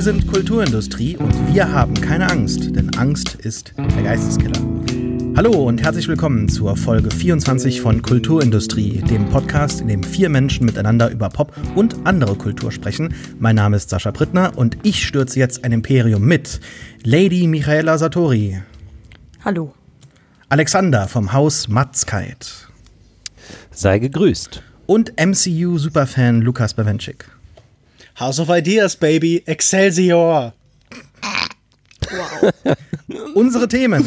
Wir sind Kulturindustrie und wir haben keine Angst, denn Angst ist der Geisteskiller. Hallo und herzlich willkommen zur Folge 24 von Kulturindustrie, dem Podcast, in dem vier Menschen miteinander über Pop und andere Kultur sprechen. Mein Name ist Sascha Brittner und ich stürze jetzt ein Imperium mit Lady Michaela Satori. Hallo. Alexander vom Haus Matzkeit. Sei gegrüßt. Und MCU-Superfan Lukas Bawenschik. House of Ideas, Baby. Excelsior. Wow. Unsere Themen.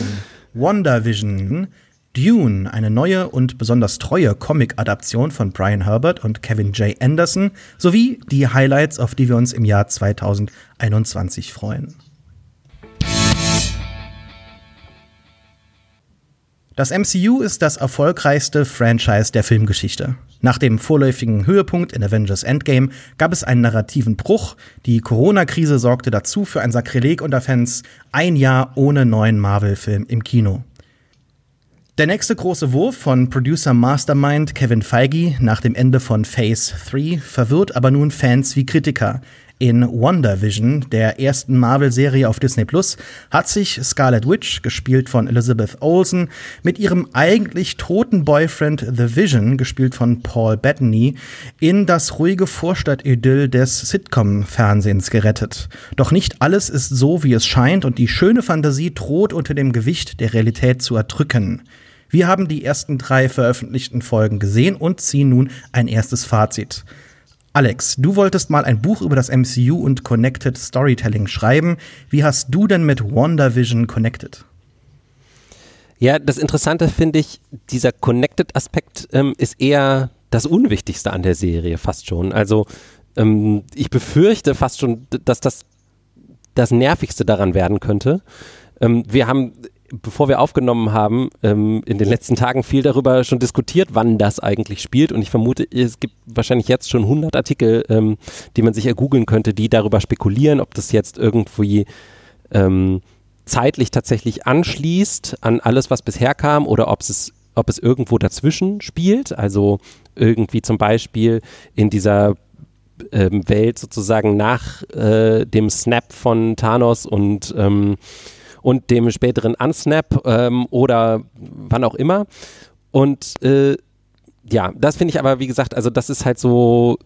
WandaVision, Dune, eine neue und besonders treue Comic-Adaption von Brian Herbert und Kevin J. Anderson, sowie die Highlights, auf die wir uns im Jahr 2021 freuen. Das MCU ist das erfolgreichste Franchise der Filmgeschichte. Nach dem vorläufigen Höhepunkt in Avengers Endgame gab es einen narrativen Bruch. Die Corona-Krise sorgte dazu für ein Sakrileg unter Fans. Ein Jahr ohne neuen Marvel-Film im Kino. Der nächste große Wurf von Producer Mastermind Kevin Feige nach dem Ende von Phase 3 verwirrt aber nun Fans wie Kritiker. In WandaVision, der ersten Marvel-Serie auf Disney Plus, hat sich Scarlet Witch, gespielt von Elizabeth Olsen, mit ihrem eigentlich toten Boyfriend The Vision, gespielt von Paul Bettany, in das ruhige Vorstadt-Idyll des Sitcom-Fernsehens gerettet. Doch nicht alles ist so, wie es scheint, und die schöne Fantasie droht unter dem Gewicht der Realität zu erdrücken. Wir haben die ersten drei veröffentlichten Folgen gesehen und ziehen nun ein erstes Fazit. Alex, du wolltest mal ein Buch über das MCU und Connected Storytelling schreiben. Wie hast du denn mit WandaVision connected? Ja, das Interessante finde ich, dieser Connected-Aspekt ähm, ist eher das Unwichtigste an der Serie, fast schon. Also ähm, ich befürchte fast schon, dass das das Nervigste daran werden könnte. Ähm, wir haben bevor wir aufgenommen haben, ähm, in den letzten Tagen viel darüber schon diskutiert, wann das eigentlich spielt. Und ich vermute, es gibt wahrscheinlich jetzt schon 100 Artikel, ähm, die man sich ergoogeln könnte, die darüber spekulieren, ob das jetzt irgendwie ähm, zeitlich tatsächlich anschließt an alles, was bisher kam, oder ob es, ob es irgendwo dazwischen spielt. Also irgendwie zum Beispiel in dieser ähm, Welt sozusagen nach äh, dem Snap von Thanos und ähm, und dem späteren Unsnap ähm, oder wann auch immer. Und äh, ja, das finde ich aber, wie gesagt, also das ist halt so,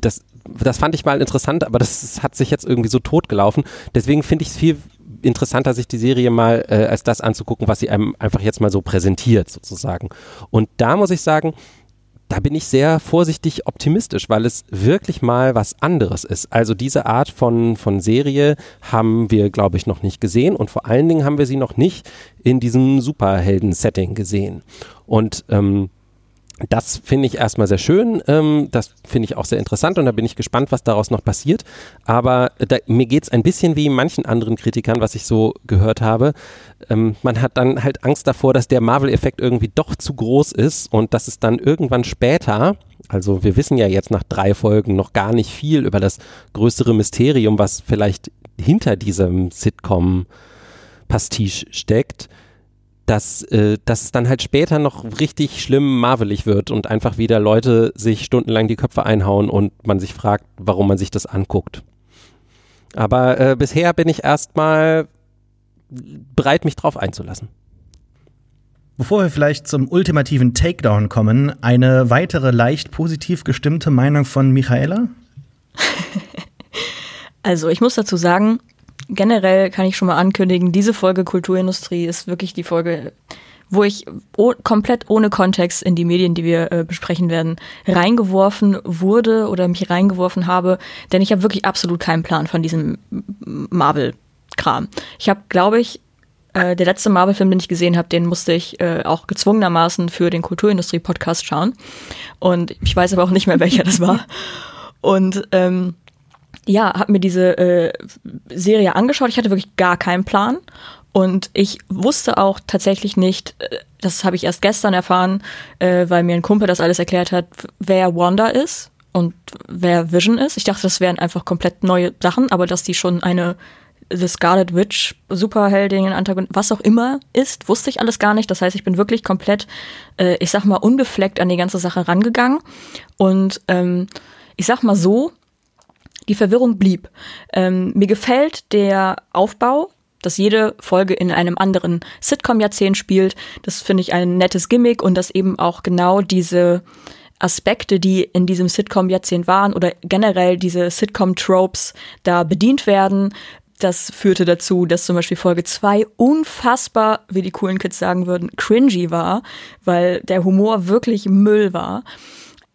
das, das fand ich mal interessant, aber das hat sich jetzt irgendwie so totgelaufen. Deswegen finde ich es viel interessanter, sich die Serie mal äh, als das anzugucken, was sie einem einfach jetzt mal so präsentiert, sozusagen. Und da muss ich sagen, da bin ich sehr vorsichtig optimistisch, weil es wirklich mal was anderes ist. Also diese Art von, von Serie haben wir, glaube ich, noch nicht gesehen und vor allen Dingen haben wir sie noch nicht in diesem Superhelden-Setting gesehen. Und ähm, das finde ich erstmal sehr schön, ähm, das finde ich auch sehr interessant und da bin ich gespannt, was daraus noch passiert. Aber da, mir geht es ein bisschen wie manchen anderen Kritikern, was ich so gehört habe. Ähm, man hat dann halt Angst davor, dass der Marvel-Effekt irgendwie doch zu groß ist und dass es dann irgendwann später, also wir wissen ja jetzt nach drei Folgen noch gar nicht viel über das größere Mysterium, was vielleicht hinter diesem Sitcom-Pastiche steckt dass, äh, dass es dann halt später noch richtig schlimm marvelig wird und einfach wieder Leute sich stundenlang die Köpfe einhauen und man sich fragt, warum man sich das anguckt. Aber äh, bisher bin ich erstmal bereit, mich drauf einzulassen. Bevor wir vielleicht zum ultimativen Takedown kommen, eine weitere leicht positiv gestimmte Meinung von Michaela? also ich muss dazu sagen, generell kann ich schon mal ankündigen, diese Folge Kulturindustrie ist wirklich die Folge, wo ich komplett ohne Kontext in die Medien, die wir äh, besprechen werden, reingeworfen wurde oder mich reingeworfen habe, denn ich habe wirklich absolut keinen Plan von diesem Marvel-Kram. Ich habe, glaube ich, äh, der letzte Marvel-Film, den ich gesehen habe, den musste ich äh, auch gezwungenermaßen für den Kulturindustrie-Podcast schauen. Und ich weiß aber auch nicht mehr, welcher das war. Und ähm, ja, habe mir diese äh, Serie angeschaut. Ich hatte wirklich gar keinen Plan. Und ich wusste auch tatsächlich nicht, äh, das habe ich erst gestern erfahren, äh, weil mir ein Kumpel das alles erklärt hat, wer Wanda ist und wer Vision ist. Ich dachte, das wären einfach komplett neue Sachen, aber dass die schon eine The Scarlet Witch, Superheldin, Antagonist, was auch immer ist, wusste ich alles gar nicht. Das heißt, ich bin wirklich komplett, äh, ich sag mal, unbefleckt an die ganze Sache rangegangen. Und ähm, ich sag mal so, die Verwirrung blieb. Ähm, mir gefällt der Aufbau, dass jede Folge in einem anderen Sitcom-Jahrzehnt spielt. Das finde ich ein nettes Gimmick und dass eben auch genau diese Aspekte, die in diesem Sitcom-Jahrzehnt waren oder generell diese Sitcom-Tropes da bedient werden. Das führte dazu, dass zum Beispiel Folge 2 unfassbar, wie die coolen Kids sagen würden, cringy war, weil der Humor wirklich Müll war.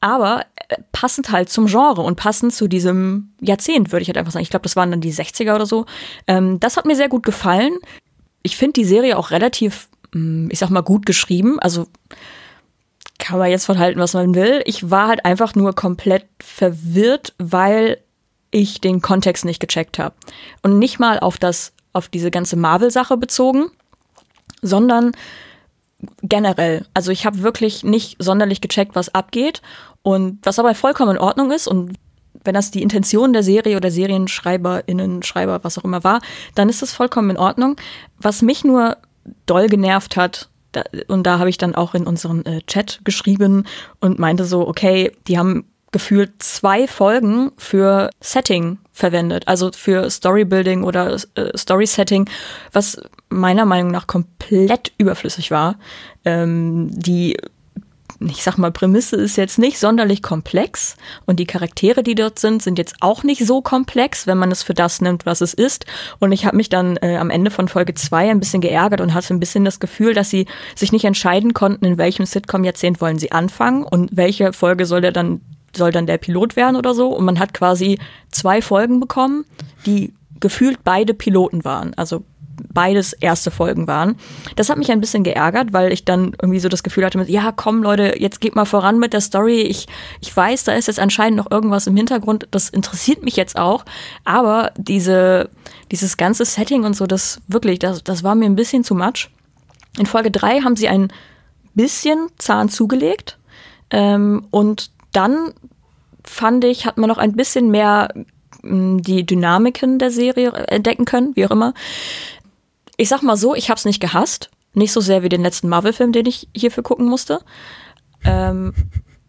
Aber äh, passend halt zum Genre und passend zu diesem Jahrzehnt, würde ich halt einfach sagen. Ich glaube, das waren dann die 60er oder so. Ähm, das hat mir sehr gut gefallen. Ich finde die Serie auch relativ, mm, ich sag mal, gut geschrieben. Also kann man jetzt von halten, was man will. Ich war halt einfach nur komplett verwirrt, weil ich den Kontext nicht gecheckt habe. Und nicht mal auf das, auf diese ganze Marvel-Sache bezogen, sondern generell. Also ich habe wirklich nicht sonderlich gecheckt, was abgeht. Und was aber vollkommen in Ordnung ist und wenn das die Intention der Serie oder SerienschreiberInnen, Schreiber, was auch immer war, dann ist das vollkommen in Ordnung. Was mich nur doll genervt hat, da, und da habe ich dann auch in unseren äh, Chat geschrieben und meinte so, okay, die haben gefühlt zwei Folgen für Setting verwendet, also für Storybuilding oder äh, Story-Setting, was meiner Meinung nach komplett überflüssig war. Ähm, die ich sag mal, Prämisse ist jetzt nicht sonderlich komplex und die Charaktere, die dort sind, sind jetzt auch nicht so komplex, wenn man es für das nimmt, was es ist. Und ich habe mich dann äh, am Ende von Folge zwei ein bisschen geärgert und hatte ein bisschen das Gefühl, dass sie sich nicht entscheiden konnten, in welchem Sitcom-Jahrzehnt wollen sie anfangen und welche Folge soll der dann soll dann der Pilot werden oder so. Und man hat quasi zwei Folgen bekommen, die gefühlt beide Piloten waren. Also beides erste Folgen waren. Das hat mich ein bisschen geärgert, weil ich dann irgendwie so das Gefühl hatte, ja, komm Leute, jetzt geht mal voran mit der Story. Ich, ich weiß, da ist jetzt anscheinend noch irgendwas im Hintergrund. Das interessiert mich jetzt auch. Aber diese, dieses ganze Setting und so, das wirklich, das, das war mir ein bisschen zu much. In Folge drei haben sie ein bisschen Zahn zugelegt. Ähm, und dann fand ich, hat man noch ein bisschen mehr mm, die Dynamiken der Serie entdecken können, wie auch immer ich sag mal so, ich hab's nicht gehasst. Nicht so sehr wie den letzten Marvel-Film, den ich hierfür gucken musste. Ähm,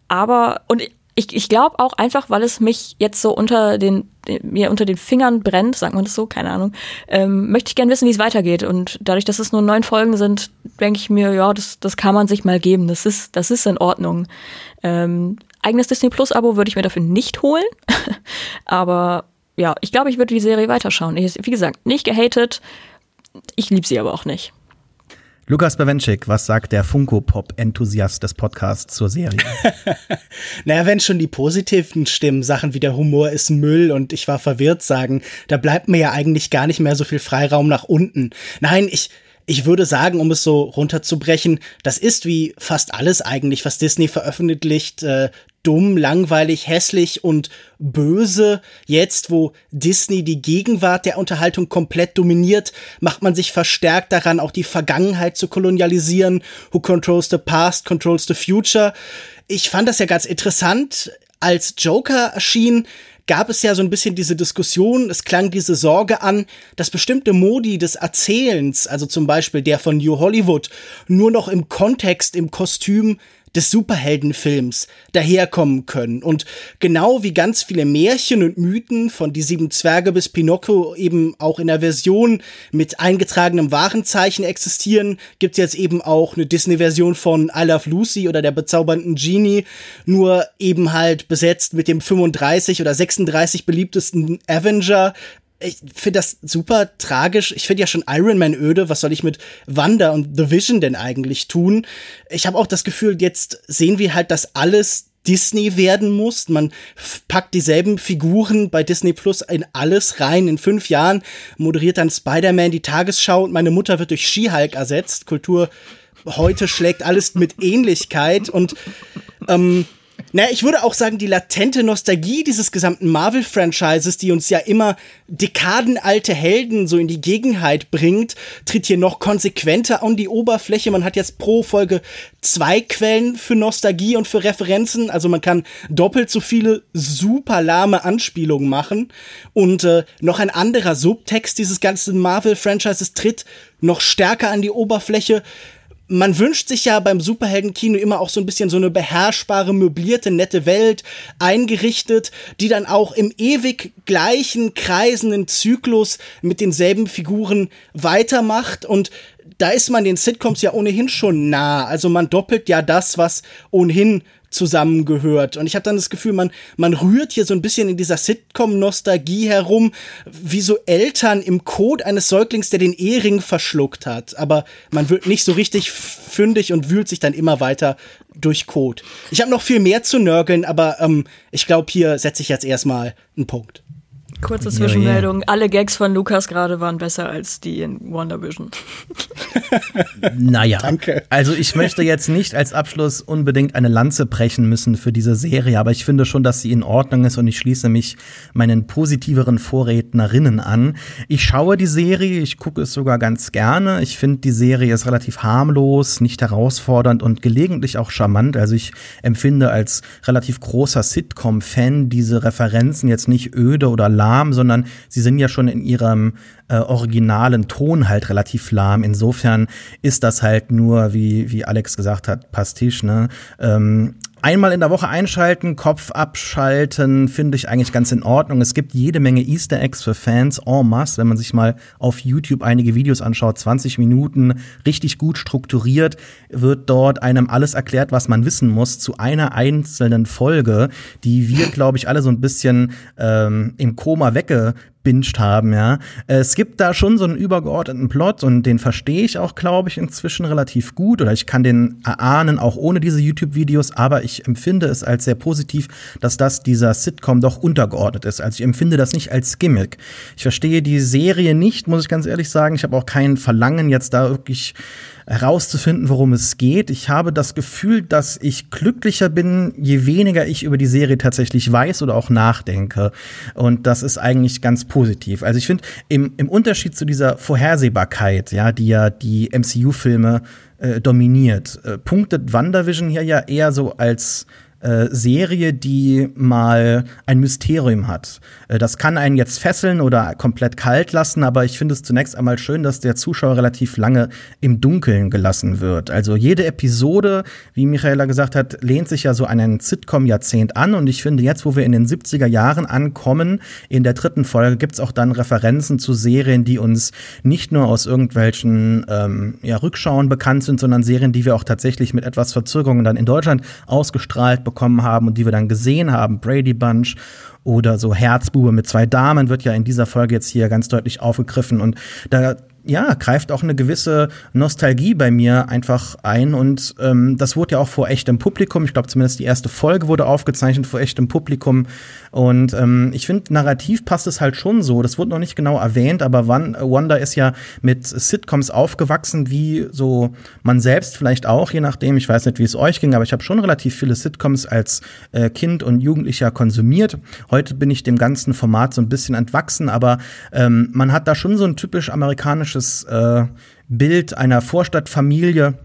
aber, und ich, ich glaube auch einfach, weil es mich jetzt so unter den, mir unter den Fingern brennt, sagt man das so, keine Ahnung, ähm, möchte ich gerne wissen, wie es weitergeht. Und dadurch, dass es nur neun Folgen sind, denke ich mir, ja, das, das kann man sich mal geben. Das ist, das ist in Ordnung. Ähm, eigenes Disney Plus Abo würde ich mir dafür nicht holen. aber ja, ich glaube, ich würde die Serie weiterschauen. Ich, wie gesagt, nicht gehatet, ich liebe sie aber auch nicht. Lukas Bawenschik, was sagt der Funko-Pop-Enthusiast des Podcasts zur Serie? naja, wenn schon die positiven Stimmen, Sachen wie der Humor ist Müll und ich war verwirrt sagen, da bleibt mir ja eigentlich gar nicht mehr so viel Freiraum nach unten. Nein, ich, ich würde sagen, um es so runterzubrechen, das ist wie fast alles eigentlich, was Disney veröffentlicht, äh, dumm, langweilig, hässlich und böse. Jetzt, wo Disney die Gegenwart der Unterhaltung komplett dominiert, macht man sich verstärkt daran, auch die Vergangenheit zu kolonialisieren. Who controls the past, controls the future. Ich fand das ja ganz interessant. Als Joker erschien, gab es ja so ein bisschen diese Diskussion, es klang diese Sorge an, dass bestimmte Modi des Erzählens, also zum Beispiel der von New Hollywood, nur noch im Kontext, im Kostüm des Superheldenfilms daherkommen können. Und genau wie ganz viele Märchen und Mythen von Die Sieben Zwerge bis Pinocchio eben auch in der Version mit eingetragenem Warenzeichen existieren, gibt es jetzt eben auch eine Disney-Version von I Love Lucy oder der bezaubernden Genie, nur eben halt besetzt mit dem 35 oder 36 beliebtesten Avenger, ich finde das super tragisch. Ich finde ja schon Iron Man öde. Was soll ich mit Wanda und The Vision denn eigentlich tun? Ich habe auch das Gefühl, jetzt sehen wir halt, dass alles Disney werden muss. Man packt dieselben Figuren bei Disney Plus in alles rein. In fünf Jahren moderiert dann Spider-Man die Tagesschau und meine Mutter wird durch She-Hulk ersetzt. Kultur heute schlägt alles mit Ähnlichkeit und ähm, naja, ich würde auch sagen, die latente Nostalgie dieses gesamten Marvel-Franchises, die uns ja immer dekadenalte Helden so in die Gegenheit bringt, tritt hier noch konsequenter an die Oberfläche. Man hat jetzt pro Folge zwei Quellen für Nostalgie und für Referenzen. Also man kann doppelt so viele super lahme Anspielungen machen. Und äh, noch ein anderer Subtext dieses ganzen Marvel-Franchises tritt noch stärker an die Oberfläche man wünscht sich ja beim Superheldenkino immer auch so ein bisschen so eine beherrschbare, möblierte, nette Welt eingerichtet, die dann auch im ewig gleichen, kreisenden Zyklus mit denselben Figuren weitermacht und da ist man den Sitcoms ja ohnehin schon nah. Also man doppelt ja das, was ohnehin zusammengehört. Und ich habe dann das Gefühl, man, man rührt hier so ein bisschen in dieser Sitcom-Nostalgie herum, wie so Eltern im Code eines Säuglings, der den Ehering verschluckt hat. Aber man wird nicht so richtig fündig und wühlt sich dann immer weiter durch Code. Ich habe noch viel mehr zu nörgeln, aber ähm, ich glaube, hier setze ich jetzt erstmal einen Punkt. Kurze Zwischenmeldung. Alle Gags von Lukas gerade waren besser als die in WandaVision. naja. Danke. Also ich möchte jetzt nicht als Abschluss unbedingt eine Lanze brechen müssen für diese Serie, aber ich finde schon, dass sie in Ordnung ist und ich schließe mich meinen positiveren Vorrednerinnen an. Ich schaue die Serie, ich gucke es sogar ganz gerne. Ich finde, die Serie ist relativ harmlos, nicht herausfordernd und gelegentlich auch charmant. Also ich empfinde als relativ großer Sitcom-Fan diese Referenzen jetzt nicht öde oder lahm lahm, sondern sie sind ja schon in ihrem äh, originalen Ton halt relativ lahm. Insofern ist das halt nur, wie, wie Alex gesagt hat, Pastiche, ne? Ähm, Einmal in der Woche einschalten, Kopf abschalten, finde ich eigentlich ganz in Ordnung. Es gibt jede Menge Easter Eggs für Fans en masse, wenn man sich mal auf YouTube einige Videos anschaut, 20 Minuten, richtig gut strukturiert, wird dort einem alles erklärt, was man wissen muss, zu einer einzelnen Folge, die wir, glaube ich, alle so ein bisschen ähm, im Koma wegge gebinged haben, ja. Es gibt da schon so einen übergeordneten Plot und den verstehe ich auch, glaube ich, inzwischen relativ gut oder ich kann den erahnen, auch ohne diese YouTube-Videos, aber ich empfinde es als sehr positiv, dass das dieser Sitcom doch untergeordnet ist. Also ich empfinde das nicht als Gimmick. Ich verstehe die Serie nicht, muss ich ganz ehrlich sagen. Ich habe auch kein Verlangen, jetzt da wirklich herauszufinden, worum es geht. Ich habe das Gefühl, dass ich glücklicher bin, je weniger ich über die Serie tatsächlich weiß oder auch nachdenke. Und das ist eigentlich ganz positiv. Also ich finde, im, im Unterschied zu dieser Vorhersehbarkeit, ja, die ja die MCU-Filme äh, dominiert, äh, punktet WandaVision hier ja eher so als äh, Serie, die mal ein Mysterium hat. Äh, das kann einen jetzt fesseln oder komplett kalt lassen, aber ich finde es zunächst einmal schön, dass der Zuschauer relativ lange im Dunkeln gelassen wird. Also jede Episode, wie Michaela gesagt hat, lehnt sich ja so an ein Sitcom-Jahrzehnt an und ich finde jetzt, wo wir in den 70er Jahren ankommen, in der dritten Folge gibt's auch dann Referenzen zu Serien, die uns nicht nur aus irgendwelchen ähm, ja, Rückschauen bekannt sind, sondern Serien, die wir auch tatsächlich mit etwas Verzögerung dann in Deutschland ausgestrahlt bekommen haben und die wir dann gesehen haben. Brady Bunch oder so Herzbube mit zwei Damen wird ja in dieser Folge jetzt hier ganz deutlich aufgegriffen und da ja, greift auch eine gewisse Nostalgie bei mir einfach ein. Und ähm, das wurde ja auch vor echtem Publikum. Ich glaube, zumindest die erste Folge wurde aufgezeichnet vor echtem Publikum. Und ähm, ich finde, narrativ passt es halt schon so. Das wurde noch nicht genau erwähnt, aber Wanda ist ja mit Sitcoms aufgewachsen, wie so man selbst vielleicht auch, je nachdem. Ich weiß nicht, wie es euch ging, aber ich habe schon relativ viele Sitcoms als äh, Kind und Jugendlicher konsumiert. Heute bin ich dem ganzen Format so ein bisschen entwachsen, aber ähm, man hat da schon so ein typisch amerikanisches klassisches äh, Bild einer Vorstadtfamilie,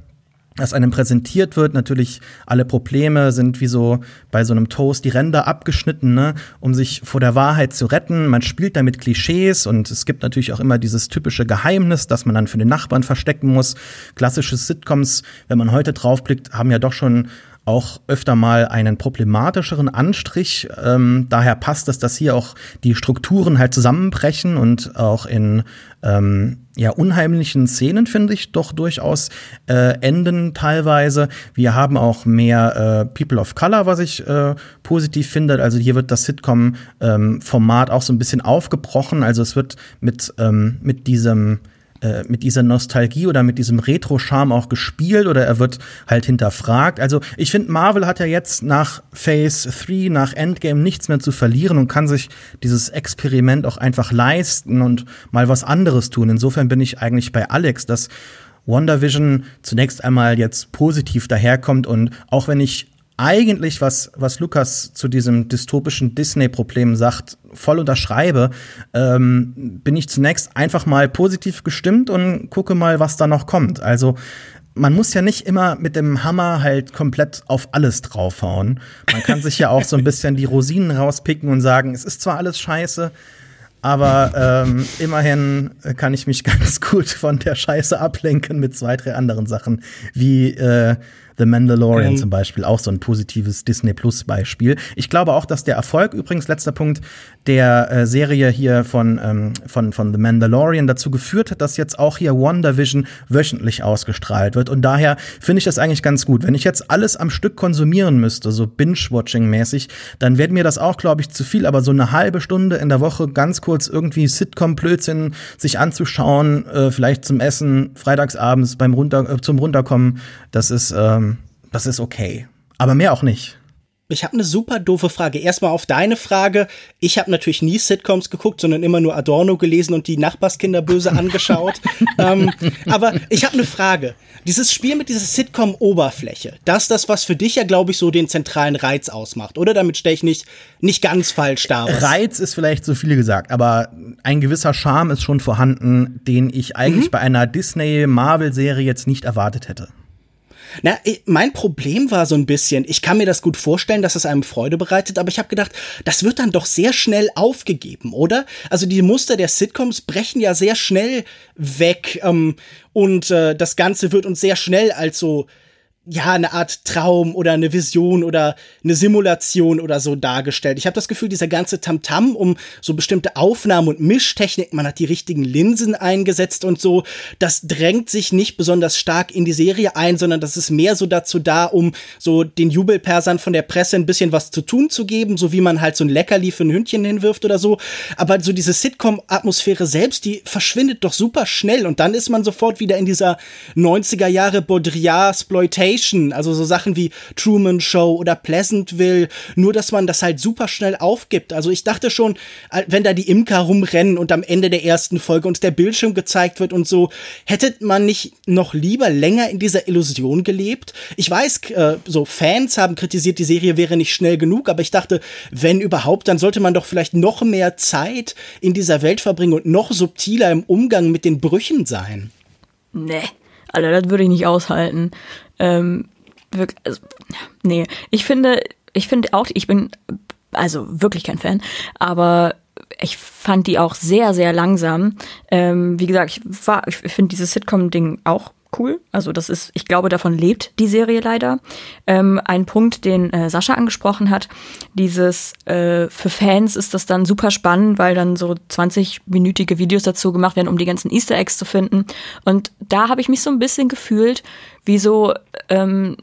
das einem präsentiert wird. Natürlich alle Probleme sind wie so bei so einem Toast die Ränder abgeschnitten, ne, um sich vor der Wahrheit zu retten. Man spielt damit Klischees und es gibt natürlich auch immer dieses typische Geheimnis, das man dann für den Nachbarn verstecken muss. Klassische Sitcoms, wenn man heute draufblickt, haben ja doch schon auch öfter mal einen problematischeren Anstrich. Ähm, daher passt es, dass hier auch die Strukturen halt zusammenbrechen und auch in ähm, ja, unheimlichen Szenen, finde ich, doch durchaus äh, enden teilweise. Wir haben auch mehr äh, People of Color, was ich äh, positiv finde. Also hier wird das Sitcom-Format ähm, auch so ein bisschen aufgebrochen. Also es wird mit, ähm, mit diesem äh, mit dieser Nostalgie oder mit diesem Retro-Charme auch gespielt oder er wird halt hinterfragt. Also ich finde, Marvel hat ja jetzt nach Phase 3, nach Endgame nichts mehr zu verlieren und kann sich dieses Experiment auch einfach leisten und mal was anderes tun. Insofern bin ich eigentlich bei Alex, dass WandaVision zunächst einmal jetzt positiv daherkommt und auch wenn ich eigentlich, was, was Lukas zu diesem dystopischen Disney-Problem sagt, voll unterschreibe, ähm, bin ich zunächst einfach mal positiv gestimmt und gucke mal, was da noch kommt. Also man muss ja nicht immer mit dem Hammer halt komplett auf alles draufhauen. Man kann sich ja auch so ein bisschen die Rosinen rauspicken und sagen, es ist zwar alles scheiße, aber ähm, immerhin kann ich mich ganz gut von der Scheiße ablenken mit zwei, drei anderen Sachen, wie äh, The Mandalorian ähm. zum Beispiel, auch so ein positives Disney Plus Beispiel. Ich glaube auch, dass der Erfolg, übrigens letzter Punkt, der äh, Serie hier von, ähm, von, von The Mandalorian dazu geführt hat, dass jetzt auch hier WandaVision wöchentlich ausgestrahlt wird. Und daher finde ich das eigentlich ganz gut. Wenn ich jetzt alles am Stück konsumieren müsste, so Binge-Watching-mäßig, dann wäre mir das auch, glaube ich, zu viel. Aber so eine halbe Stunde in der Woche ganz kurz irgendwie Sitcom-Blödsinn sich anzuschauen, äh, vielleicht zum Essen, freitagsabends beim Runter, äh, zum Runterkommen, das ist, ähm, das ist okay. Aber mehr auch nicht. Ich habe eine super doofe Frage. Erstmal auf deine Frage. Ich habe natürlich nie Sitcoms geguckt, sondern immer nur Adorno gelesen und die Nachbarskinder böse angeschaut. ähm, aber ich habe eine Frage. Dieses Spiel mit dieser Sitcom-Oberfläche, das ist das, was für dich ja, glaube ich, so den zentralen Reiz ausmacht, oder? Damit stelle ich nicht, nicht ganz falsch dar. Reiz ist vielleicht so viele gesagt, aber ein gewisser Charme ist schon vorhanden, den ich eigentlich mhm. bei einer Disney-Marvel-Serie jetzt nicht erwartet hätte. Na, mein Problem war so ein bisschen, ich kann mir das gut vorstellen, dass es einem Freude bereitet, aber ich habe gedacht, das wird dann doch sehr schnell aufgegeben, oder? Also die Muster der Sitcoms brechen ja sehr schnell weg ähm, und äh, das Ganze wird uns sehr schnell als so ja, eine Art Traum oder eine Vision oder eine Simulation oder so dargestellt. Ich habe das Gefühl, dieser ganze Tamtam -Tam um so bestimmte Aufnahmen und Mischtechnik, man hat die richtigen Linsen eingesetzt und so, das drängt sich nicht besonders stark in die Serie ein, sondern das ist mehr so dazu da, um so den Jubelpersern von der Presse ein bisschen was zu tun zu geben, so wie man halt so ein Leckerli für ein Hündchen hinwirft oder so. Aber so diese Sitcom-Atmosphäre selbst, die verschwindet doch super schnell und dann ist man sofort wieder in dieser 90er Jahre Baudrillard-Sploitation Exploitation, also so Sachen wie Truman Show oder Pleasantville, nur dass man das halt super schnell aufgibt. Also ich dachte schon, wenn da die Imker rumrennen und am Ende der ersten Folge uns der Bildschirm gezeigt wird und so, hätte man nicht noch lieber länger in dieser Illusion gelebt? Ich weiß, äh, so Fans haben kritisiert, die Serie wäre nicht schnell genug, aber ich dachte, wenn überhaupt, dann sollte man doch vielleicht noch mehr Zeit in dieser Welt verbringen und noch subtiler im Umgang mit den Brüchen sein. Nee. Alter, das würde ich nicht aushalten. Ähm, wirklich, also, nee, ich finde, ich finde auch, ich bin also wirklich kein Fan, aber ich fand die auch sehr, sehr langsam. Ähm, wie gesagt, ich, ich finde dieses Sitcom-Ding auch cool. Also das ist, ich glaube, davon lebt die Serie leider. Ähm, ein Punkt, den äh, Sascha angesprochen hat, dieses äh, für Fans ist das dann super spannend, weil dann so 20-minütige Videos dazu gemacht werden, um die ganzen Easter Eggs zu finden. Und da habe ich mich so ein bisschen gefühlt, wie so ähm,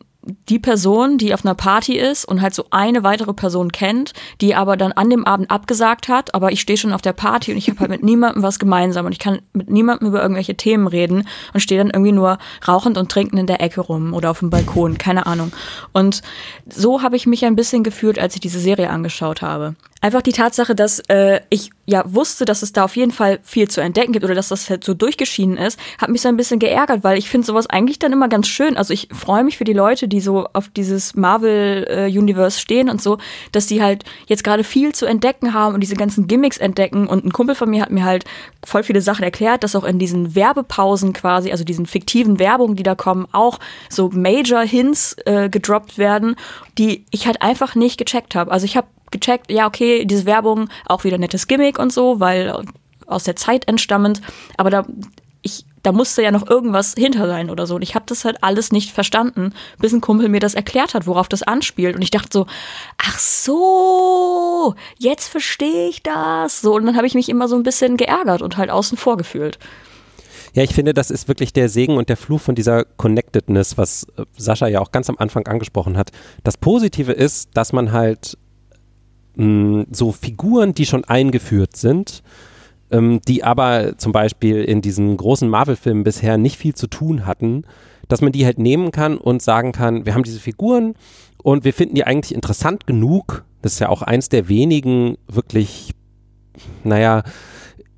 die Person, die auf einer Party ist und halt so eine weitere Person kennt, die aber dann an dem Abend abgesagt hat, aber ich stehe schon auf der Party und ich habe halt mit niemandem was gemeinsam und ich kann mit niemandem über irgendwelche Themen reden und stehe dann irgendwie nur rauchend und trinkend in der Ecke rum oder auf dem Balkon, keine Ahnung. Und so habe ich mich ein bisschen gefühlt, als ich diese Serie angeschaut habe. Einfach die Tatsache, dass äh, ich ja wusste, dass es da auf jeden Fall viel zu entdecken gibt oder dass das halt so durchgeschieden ist, hat mich so ein bisschen geärgert, weil ich finde sowas eigentlich dann immer ganz schön. Also ich freue mich für die Leute, die so auf dieses Marvel-Universe äh, stehen und so, dass die halt jetzt gerade viel zu entdecken haben und diese ganzen Gimmicks entdecken. Und ein Kumpel von mir hat mir halt voll viele Sachen erklärt, dass auch in diesen Werbepausen quasi, also diesen fiktiven Werbungen, die da kommen, auch so Major Hints äh, gedroppt werden, die ich halt einfach nicht gecheckt habe. Also ich habe gecheckt, ja, okay, diese Werbung, auch wieder nettes Gimmick und so, weil aus der Zeit entstammend, aber da, ich, da musste ja noch irgendwas hinter sein oder so. Und ich habe das halt alles nicht verstanden, bis ein Kumpel mir das erklärt hat, worauf das anspielt. Und ich dachte so, ach so, jetzt verstehe ich das. So, und dann habe ich mich immer so ein bisschen geärgert und halt außen vor gefühlt. Ja, ich finde, das ist wirklich der Segen und der Fluch von dieser Connectedness, was äh, Sascha ja auch ganz am Anfang angesprochen hat. Das Positive ist, dass man halt mh, so Figuren, die schon eingeführt sind, ähm, die aber zum Beispiel in diesen großen Marvel-Filmen bisher nicht viel zu tun hatten, dass man die halt nehmen kann und sagen kann, wir haben diese Figuren und wir finden die eigentlich interessant genug. Das ist ja auch eins der wenigen wirklich, naja,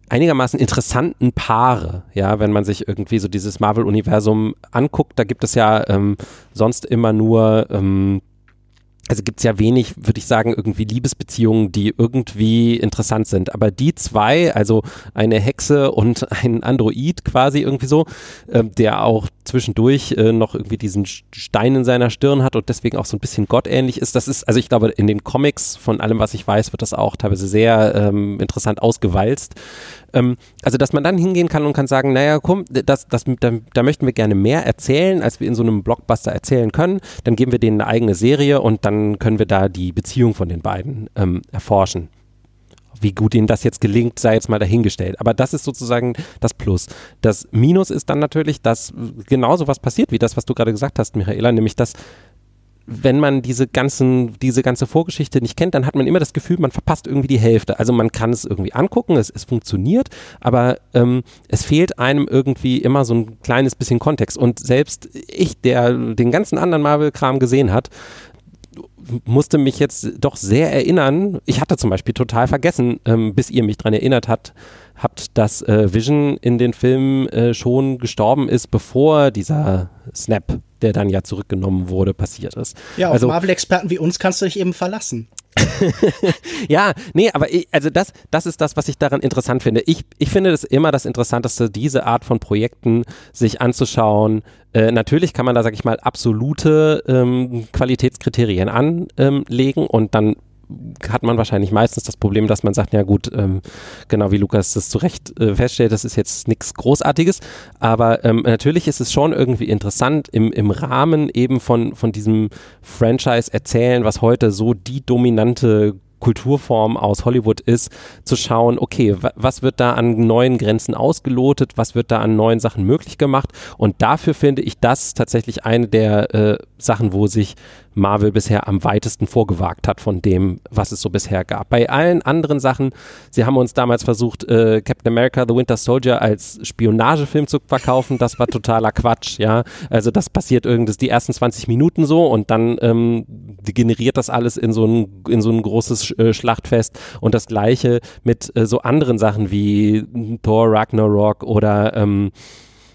einigermaßen interessanten Paare, ja, wenn man sich irgendwie so dieses Marvel-Universum anguckt, da gibt es ja ähm, sonst immer nur ähm, also gibt es ja wenig, würde ich sagen, irgendwie Liebesbeziehungen, die irgendwie interessant sind. Aber die zwei, also eine Hexe und ein Android quasi irgendwie so, äh, der auch zwischendurch äh, noch irgendwie diesen Stein in seiner Stirn hat und deswegen auch so ein bisschen gottähnlich ist. Das ist, also ich glaube, in den Comics, von allem, was ich weiß, wird das auch teilweise sehr ähm, interessant ausgewalzt. Ähm, also, dass man dann hingehen kann und kann sagen, naja, komm, das, das, da, da möchten wir gerne mehr erzählen, als wir in so einem Blockbuster erzählen können. Dann geben wir denen eine eigene Serie und dann können wir da die Beziehung von den beiden ähm, erforschen. Wie gut ihnen das jetzt gelingt, sei jetzt mal dahingestellt. Aber das ist sozusagen das Plus. Das Minus ist dann natürlich, dass genauso was passiert, wie das, was du gerade gesagt hast, Michaela, nämlich dass wenn man diese ganzen, diese ganze Vorgeschichte nicht kennt, dann hat man immer das Gefühl, man verpasst irgendwie die Hälfte. Also man kann es irgendwie angucken, es, es funktioniert, aber ähm, es fehlt einem irgendwie immer so ein kleines bisschen Kontext. Und selbst ich, der den ganzen anderen Marvel-Kram gesehen hat, musste mich jetzt doch sehr erinnern. Ich hatte zum Beispiel total vergessen, ähm, bis ihr mich daran erinnert habt, habt, dass äh, Vision in den Filmen äh, schon gestorben ist, bevor dieser Snap, der dann ja zurückgenommen wurde, passiert ist. Ja, auf also, Marvel-Experten wie uns kannst du dich eben verlassen. ja, nee, aber ich, also das, das ist das, was ich daran interessant finde. Ich, ich finde es immer das Interessanteste, diese Art von Projekten sich anzuschauen. Äh, natürlich kann man da, sag ich mal, absolute ähm, Qualitätskriterien anlegen und dann hat man wahrscheinlich meistens das Problem, dass man sagt, ja gut, ähm, genau wie Lukas das zu Recht äh, feststellt, das ist jetzt nichts Großartiges, aber ähm, natürlich ist es schon irgendwie interessant im, im Rahmen eben von, von diesem Franchise erzählen, was heute so die dominante Kulturform aus Hollywood ist, zu schauen, okay, was wird da an neuen Grenzen ausgelotet, was wird da an neuen Sachen möglich gemacht? Und dafür finde ich das tatsächlich eine der äh, Sachen, wo sich Marvel bisher am weitesten vorgewagt hat von dem, was es so bisher gab. Bei allen anderen Sachen, sie haben uns damals versucht, äh, Captain America, The Winter Soldier als Spionagefilm zu verkaufen, das war totaler Quatsch, ja. Also das passiert irgendwas die ersten 20 Minuten so und dann ähm, generiert das alles in so ein, in so ein großes äh, Schlachtfest und das gleiche mit äh, so anderen Sachen wie Thor Ragnarok oder ähm,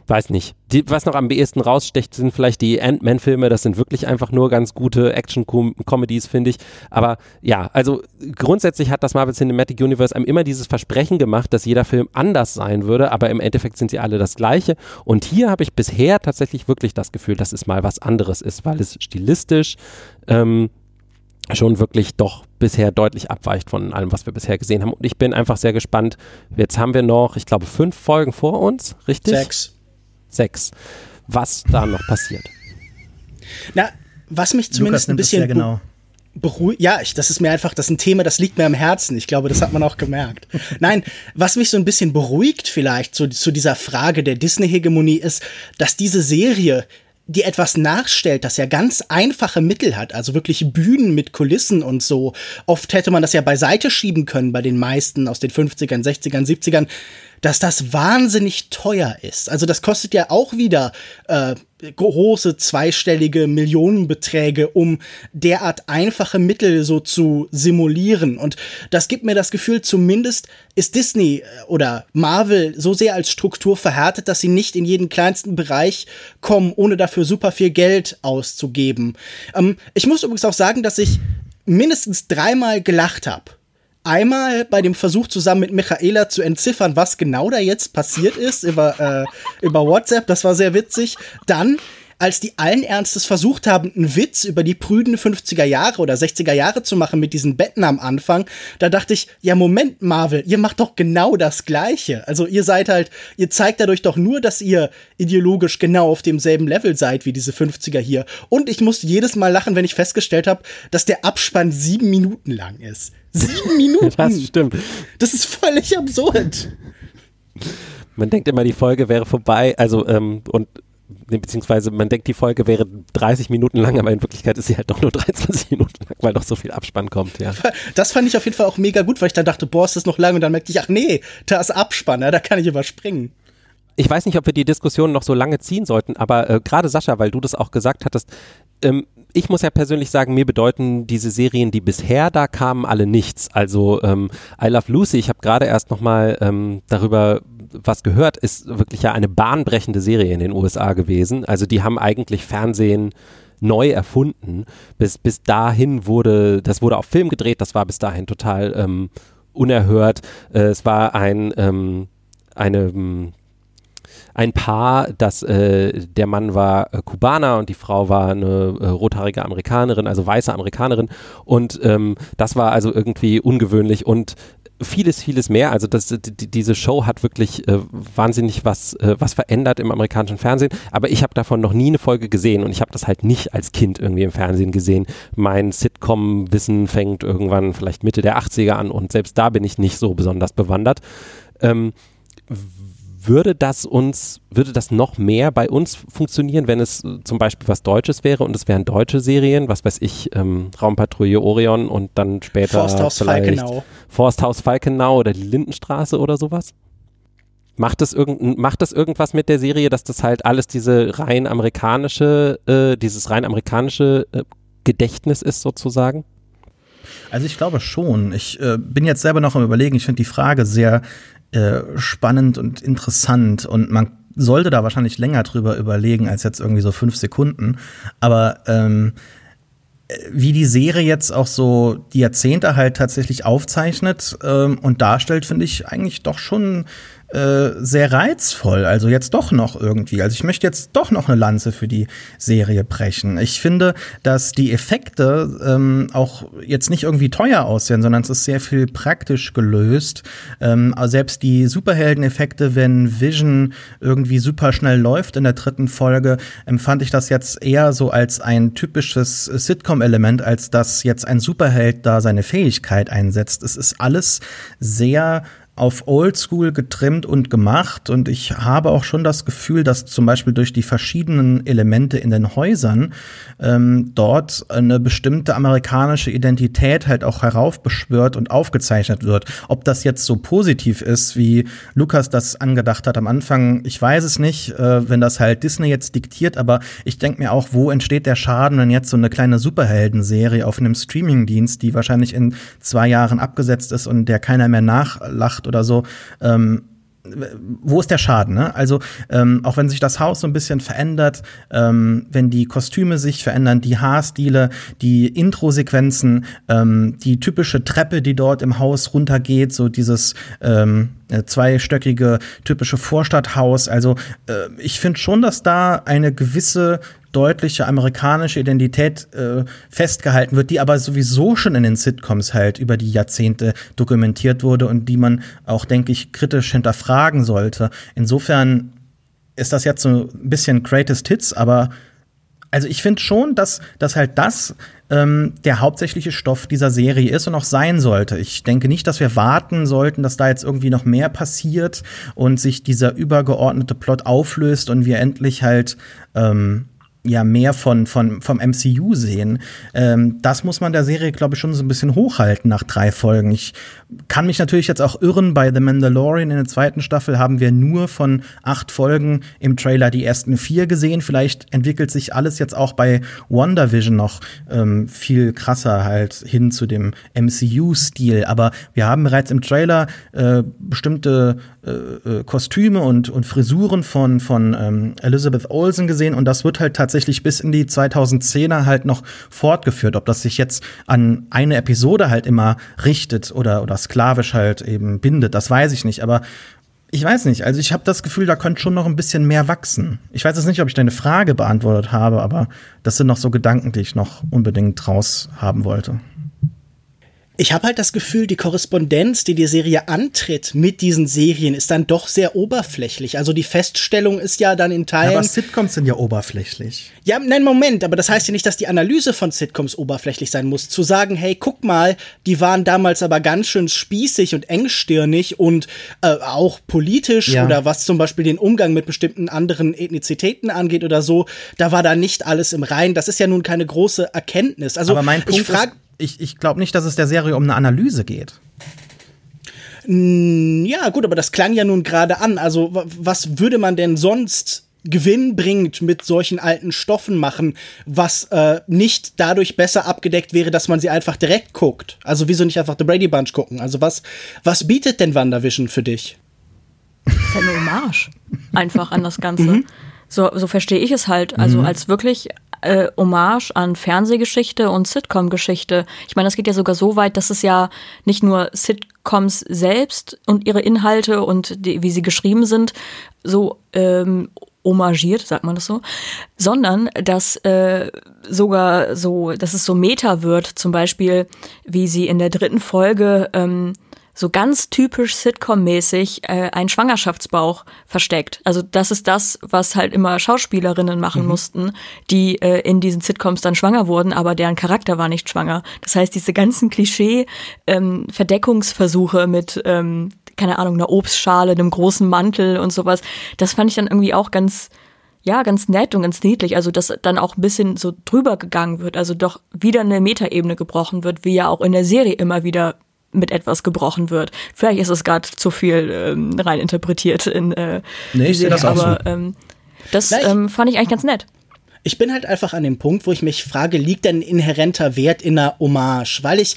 weiß nicht. Die, was noch am ehesten rausstecht, sind vielleicht die Ant-Man-Filme. Das sind wirklich einfach nur ganz gute Action-Comedies, finde ich. Aber ja, also grundsätzlich hat das Marvel Cinematic Universe einem immer dieses Versprechen gemacht, dass jeder Film anders sein würde, aber im Endeffekt sind sie alle das Gleiche. Und hier habe ich bisher tatsächlich wirklich das Gefühl, dass es mal was anderes ist, weil es stilistisch ähm, schon wirklich doch bisher deutlich abweicht von allem, was wir bisher gesehen haben. Und ich bin einfach sehr gespannt. Jetzt haben wir noch, ich glaube, fünf Folgen vor uns, richtig? Sechs. 6, was da noch passiert. Na, was mich zumindest ein bisschen genau. beruhigt, ja, ich, das ist mir einfach, das ist ein Thema, das liegt mir am Herzen. Ich glaube, das hat man auch gemerkt. Nein, was mich so ein bisschen beruhigt vielleicht zu, zu dieser Frage der Disney-Hegemonie ist, dass diese Serie die etwas nachstellt, das ja ganz einfache Mittel hat, also wirklich Bühnen mit Kulissen und so. Oft hätte man das ja beiseite schieben können bei den meisten aus den 50ern, 60ern, 70ern dass das wahnsinnig teuer ist. Also das kostet ja auch wieder äh, große zweistellige Millionenbeträge, um derart einfache Mittel so zu simulieren. Und das gibt mir das Gefühl, zumindest ist Disney äh, oder Marvel so sehr als Struktur verhärtet, dass sie nicht in jeden kleinsten Bereich kommen, ohne dafür super viel Geld auszugeben. Ähm, ich muss übrigens auch sagen, dass ich mindestens dreimal gelacht habe einmal bei dem Versuch zusammen mit Michaela zu entziffern, was genau da jetzt passiert ist über, äh, über WhatsApp. Das war sehr witzig. Dann als die allen Ernstes versucht haben, einen Witz über die prüden 50er Jahre oder 60er Jahre zu machen mit diesen Betten am Anfang, da dachte ich, ja Moment, Marvel, ihr macht doch genau das Gleiche. Also ihr seid halt, ihr zeigt dadurch doch nur, dass ihr ideologisch genau auf demselben Level seid wie diese 50er hier. Und ich musste jedes Mal lachen, wenn ich festgestellt habe, dass der Abspann sieben Minuten lang ist. Sieben Minuten. Das stimmt. Das ist völlig absurd. Man denkt immer, die Folge wäre vorbei, also ähm, und beziehungsweise man denkt, die Folge wäre 30 Minuten lang, aber in Wirklichkeit ist sie halt doch nur 23 Minuten lang, weil doch so viel Abspann kommt, ja. Das fand ich auf jeden Fall auch mega gut, weil ich dann dachte, boah, ist das noch lang und dann merkte ich, ach nee, da ist Abspann, ja, da kann ich überspringen. Ich weiß nicht, ob wir die Diskussion noch so lange ziehen sollten, aber äh, gerade Sascha, weil du das auch gesagt hattest, ähm, ich muss ja persönlich sagen, mir bedeuten diese Serien, die bisher da kamen, alle nichts. Also ähm, I Love Lucy, ich habe gerade erst nochmal ähm, darüber was gehört, ist wirklich ja eine bahnbrechende Serie in den USA gewesen. Also die haben eigentlich Fernsehen neu erfunden. Bis, bis dahin wurde, das wurde auf Film gedreht, das war bis dahin total ähm, unerhört. Äh, es war ein, ähm, eine ein Paar, das äh, der Mann war äh, Kubaner und die Frau war eine äh, rothaarige Amerikanerin, also weiße Amerikanerin und ähm, das war also irgendwie ungewöhnlich und vieles, vieles mehr. Also das, die, diese Show hat wirklich äh, wahnsinnig was, äh, was verändert im amerikanischen Fernsehen. Aber ich habe davon noch nie eine Folge gesehen und ich habe das halt nicht als Kind irgendwie im Fernsehen gesehen. Mein Sitcom-Wissen fängt irgendwann vielleicht Mitte der 80er an und selbst da bin ich nicht so besonders bewandert. Ähm, würde das uns, würde das noch mehr bei uns funktionieren, wenn es äh, zum Beispiel was Deutsches wäre und es wären deutsche Serien, was weiß ich, ähm, Raumpatrouille Orion und dann später Forsthaus Falkenau. Forsthaus Falkenau oder die Lindenstraße oder sowas? Macht das, irgend, macht das irgendwas mit der Serie, dass das halt alles diese rein amerikanische, äh, dieses rein amerikanische äh, Gedächtnis ist sozusagen? Also ich glaube schon. Ich äh, bin jetzt selber noch am überlegen. Ich finde die Frage sehr äh, spannend und interessant und man sollte da wahrscheinlich länger drüber überlegen als jetzt irgendwie so fünf Sekunden. Aber ähm, wie die Serie jetzt auch so die Jahrzehnte halt tatsächlich aufzeichnet ähm, und darstellt, finde ich eigentlich doch schon äh, sehr reizvoll. Also jetzt doch noch irgendwie. Also ich möchte jetzt doch noch eine Lanze für die Serie brechen. Ich finde, dass die Effekte ähm, auch jetzt nicht irgendwie teuer aussehen, sondern es ist sehr viel praktisch gelöst. Ähm, also selbst die Superhelden-Effekte, wenn Vision irgendwie super schnell läuft in der dritten Folge, empfand ich das jetzt eher so als ein typisches Sitcom-Element, als dass jetzt ein Superheld da seine Fähigkeit einsetzt. Es ist alles sehr auf Oldschool getrimmt und gemacht und ich habe auch schon das Gefühl, dass zum Beispiel durch die verschiedenen Elemente in den Häusern ähm, dort eine bestimmte amerikanische Identität halt auch heraufbeschwört und aufgezeichnet wird. Ob das jetzt so positiv ist, wie Lukas das angedacht hat am Anfang, ich weiß es nicht, äh, wenn das halt Disney jetzt diktiert, aber ich denke mir auch, wo entsteht der Schaden, wenn jetzt so eine kleine Superheldenserie auf einem Streamingdienst, die wahrscheinlich in zwei Jahren abgesetzt ist und der keiner mehr nachlacht oder so, ähm, wo ist der Schaden? Ne? Also ähm, auch wenn sich das Haus so ein bisschen verändert, ähm, wenn die Kostüme sich verändern, die Haarstile, die Intro-Sequenzen, ähm, die typische Treppe, die dort im Haus runtergeht, so dieses ähm, äh, zweistöckige typische Vorstadthaus. Also äh, ich finde schon, dass da eine gewisse deutliche amerikanische Identität äh, festgehalten wird, die aber sowieso schon in den Sitcoms halt über die Jahrzehnte dokumentiert wurde und die man auch, denke ich, kritisch hinterfragen sollte. Insofern ist das jetzt so ein bisschen Greatest Hits, aber also ich finde schon, dass, dass halt das ähm, der hauptsächliche Stoff dieser Serie ist und auch sein sollte. Ich denke nicht, dass wir warten sollten, dass da jetzt irgendwie noch mehr passiert und sich dieser übergeordnete Plot auflöst und wir endlich halt ähm, ja mehr von, von, vom MCU sehen. Ähm, das muss man der Serie, glaube ich, schon so ein bisschen hochhalten nach drei Folgen. Ich kann mich natürlich jetzt auch irren. Bei The Mandalorian in der zweiten Staffel haben wir nur von acht Folgen im Trailer die ersten vier gesehen. Vielleicht entwickelt sich alles jetzt auch bei WandaVision noch ähm, viel krasser halt hin zu dem MCU-Stil. Aber wir haben bereits im Trailer äh, bestimmte äh, äh, Kostüme und, und Frisuren von, von ähm, Elizabeth Olsen gesehen und das wird halt tatsächlich bis in die 2010er halt noch fortgeführt. Ob das sich jetzt an eine Episode halt immer richtet oder, oder sklavisch halt eben bindet, das weiß ich nicht. Aber ich weiß nicht, also ich habe das Gefühl, da könnte schon noch ein bisschen mehr wachsen. Ich weiß jetzt nicht, ob ich deine Frage beantwortet habe, aber das sind noch so Gedanken, die ich noch unbedingt draus haben wollte ich habe halt das Gefühl, die Korrespondenz, die die Serie antritt mit diesen Serien, ist dann doch sehr oberflächlich. Also die Feststellung ist ja dann in Teilen. aber Sitcoms sind ja oberflächlich. Ja, nein, Moment, aber das heißt ja nicht, dass die Analyse von Sitcoms oberflächlich sein muss. Zu sagen, hey, guck mal, die waren damals aber ganz schön spießig und engstirnig und äh, auch politisch ja. oder was zum Beispiel den Umgang mit bestimmten anderen Ethnizitäten angeht oder so, da war da nicht alles im Rein. Das ist ja nun keine große Erkenntnis. Also aber mein Punkt ich frage ich, ich glaube nicht, dass es der Serie um eine Analyse geht. Ja, gut, aber das klang ja nun gerade an. Also, was würde man denn sonst gewinnbringend mit solchen alten Stoffen machen, was äh, nicht dadurch besser abgedeckt wäre, dass man sie einfach direkt guckt? Also, wieso nicht einfach The Brady Bunch gucken? Also, was, was bietet denn WandaVision für dich? Das ist ja eine Hommage. Einfach an das Ganze. Mhm. So, so verstehe ich es halt. Also mhm. als wirklich äh, Hommage an Fernsehgeschichte und Sitcom-Geschichte. Ich meine, das geht ja sogar so weit, dass es ja nicht nur Sitcoms selbst und ihre Inhalte und die, wie sie geschrieben sind, so ähm, homagiert, sagt man das so, sondern dass äh, sogar so, dass es so Meta wird, zum Beispiel, wie sie in der dritten Folge ähm, so ganz typisch Sitcom-mäßig äh, einen Schwangerschaftsbauch versteckt. Also das ist das, was halt immer Schauspielerinnen machen mhm. mussten, die äh, in diesen Sitcoms dann schwanger wurden, aber deren Charakter war nicht schwanger. Das heißt, diese ganzen Klischee-Verdeckungsversuche ähm, mit ähm, keine Ahnung, einer Obstschale, einem großen Mantel und sowas. Das fand ich dann irgendwie auch ganz, ja, ganz nett und ganz niedlich. Also, dass dann auch ein bisschen so drüber gegangen wird, also doch wieder eine Metaebene gebrochen wird, wie ja auch in der Serie immer wieder mit etwas gebrochen wird. Vielleicht ist es gerade zu viel ähm, rein interpretiert in äh, nee, ich Serie, das auch aber so. ähm, das ähm, fand ich eigentlich ganz nett. Ich bin halt einfach an dem Punkt, wo ich mich frage, liegt denn inhärenter Wert in einer Hommage? Weil ich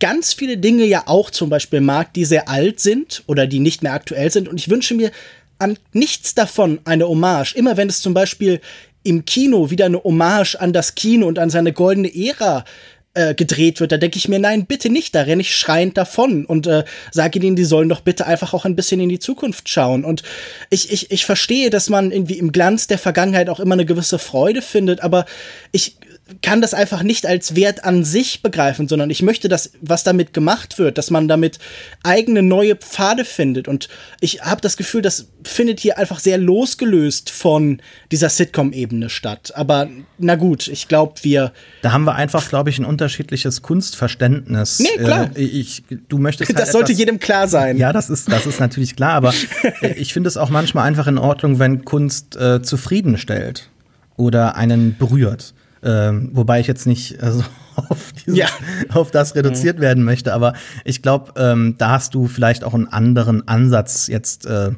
ganz viele Dinge ja auch zum Beispiel mag, die sehr alt sind oder die nicht mehr aktuell sind. Und ich wünsche mir an nichts davon eine Hommage. Immer wenn es zum Beispiel im Kino wieder eine Hommage an das Kino und an seine goldene Ära äh, gedreht wird, da denke ich mir, nein, bitte nicht, da renne ich schreiend davon und äh, sage ihnen, die sollen doch bitte einfach auch ein bisschen in die Zukunft schauen. Und ich, ich, ich verstehe, dass man irgendwie im Glanz der Vergangenheit auch immer eine gewisse Freude findet, aber ich kann das einfach nicht als Wert an sich begreifen, sondern ich möchte, dass was damit gemacht wird, dass man damit eigene neue Pfade findet. Und ich habe das Gefühl, das findet hier einfach sehr losgelöst von dieser Sitcom-Ebene statt. Aber na gut, ich glaube, wir. Da haben wir einfach, glaube ich, ein unterschiedliches Kunstverständnis. Nee, klar. Äh, ich, du möchtest. Halt das sollte jedem klar sein. Ja, das ist, das ist natürlich klar, aber ich finde es auch manchmal einfach in Ordnung, wenn Kunst äh, zufriedenstellt oder einen berührt. Ähm, wobei ich jetzt nicht also, auf, dieses, ja. auf das reduziert mhm. werden möchte, aber ich glaube, ähm, da hast du vielleicht auch einen anderen Ansatz jetzt, äh,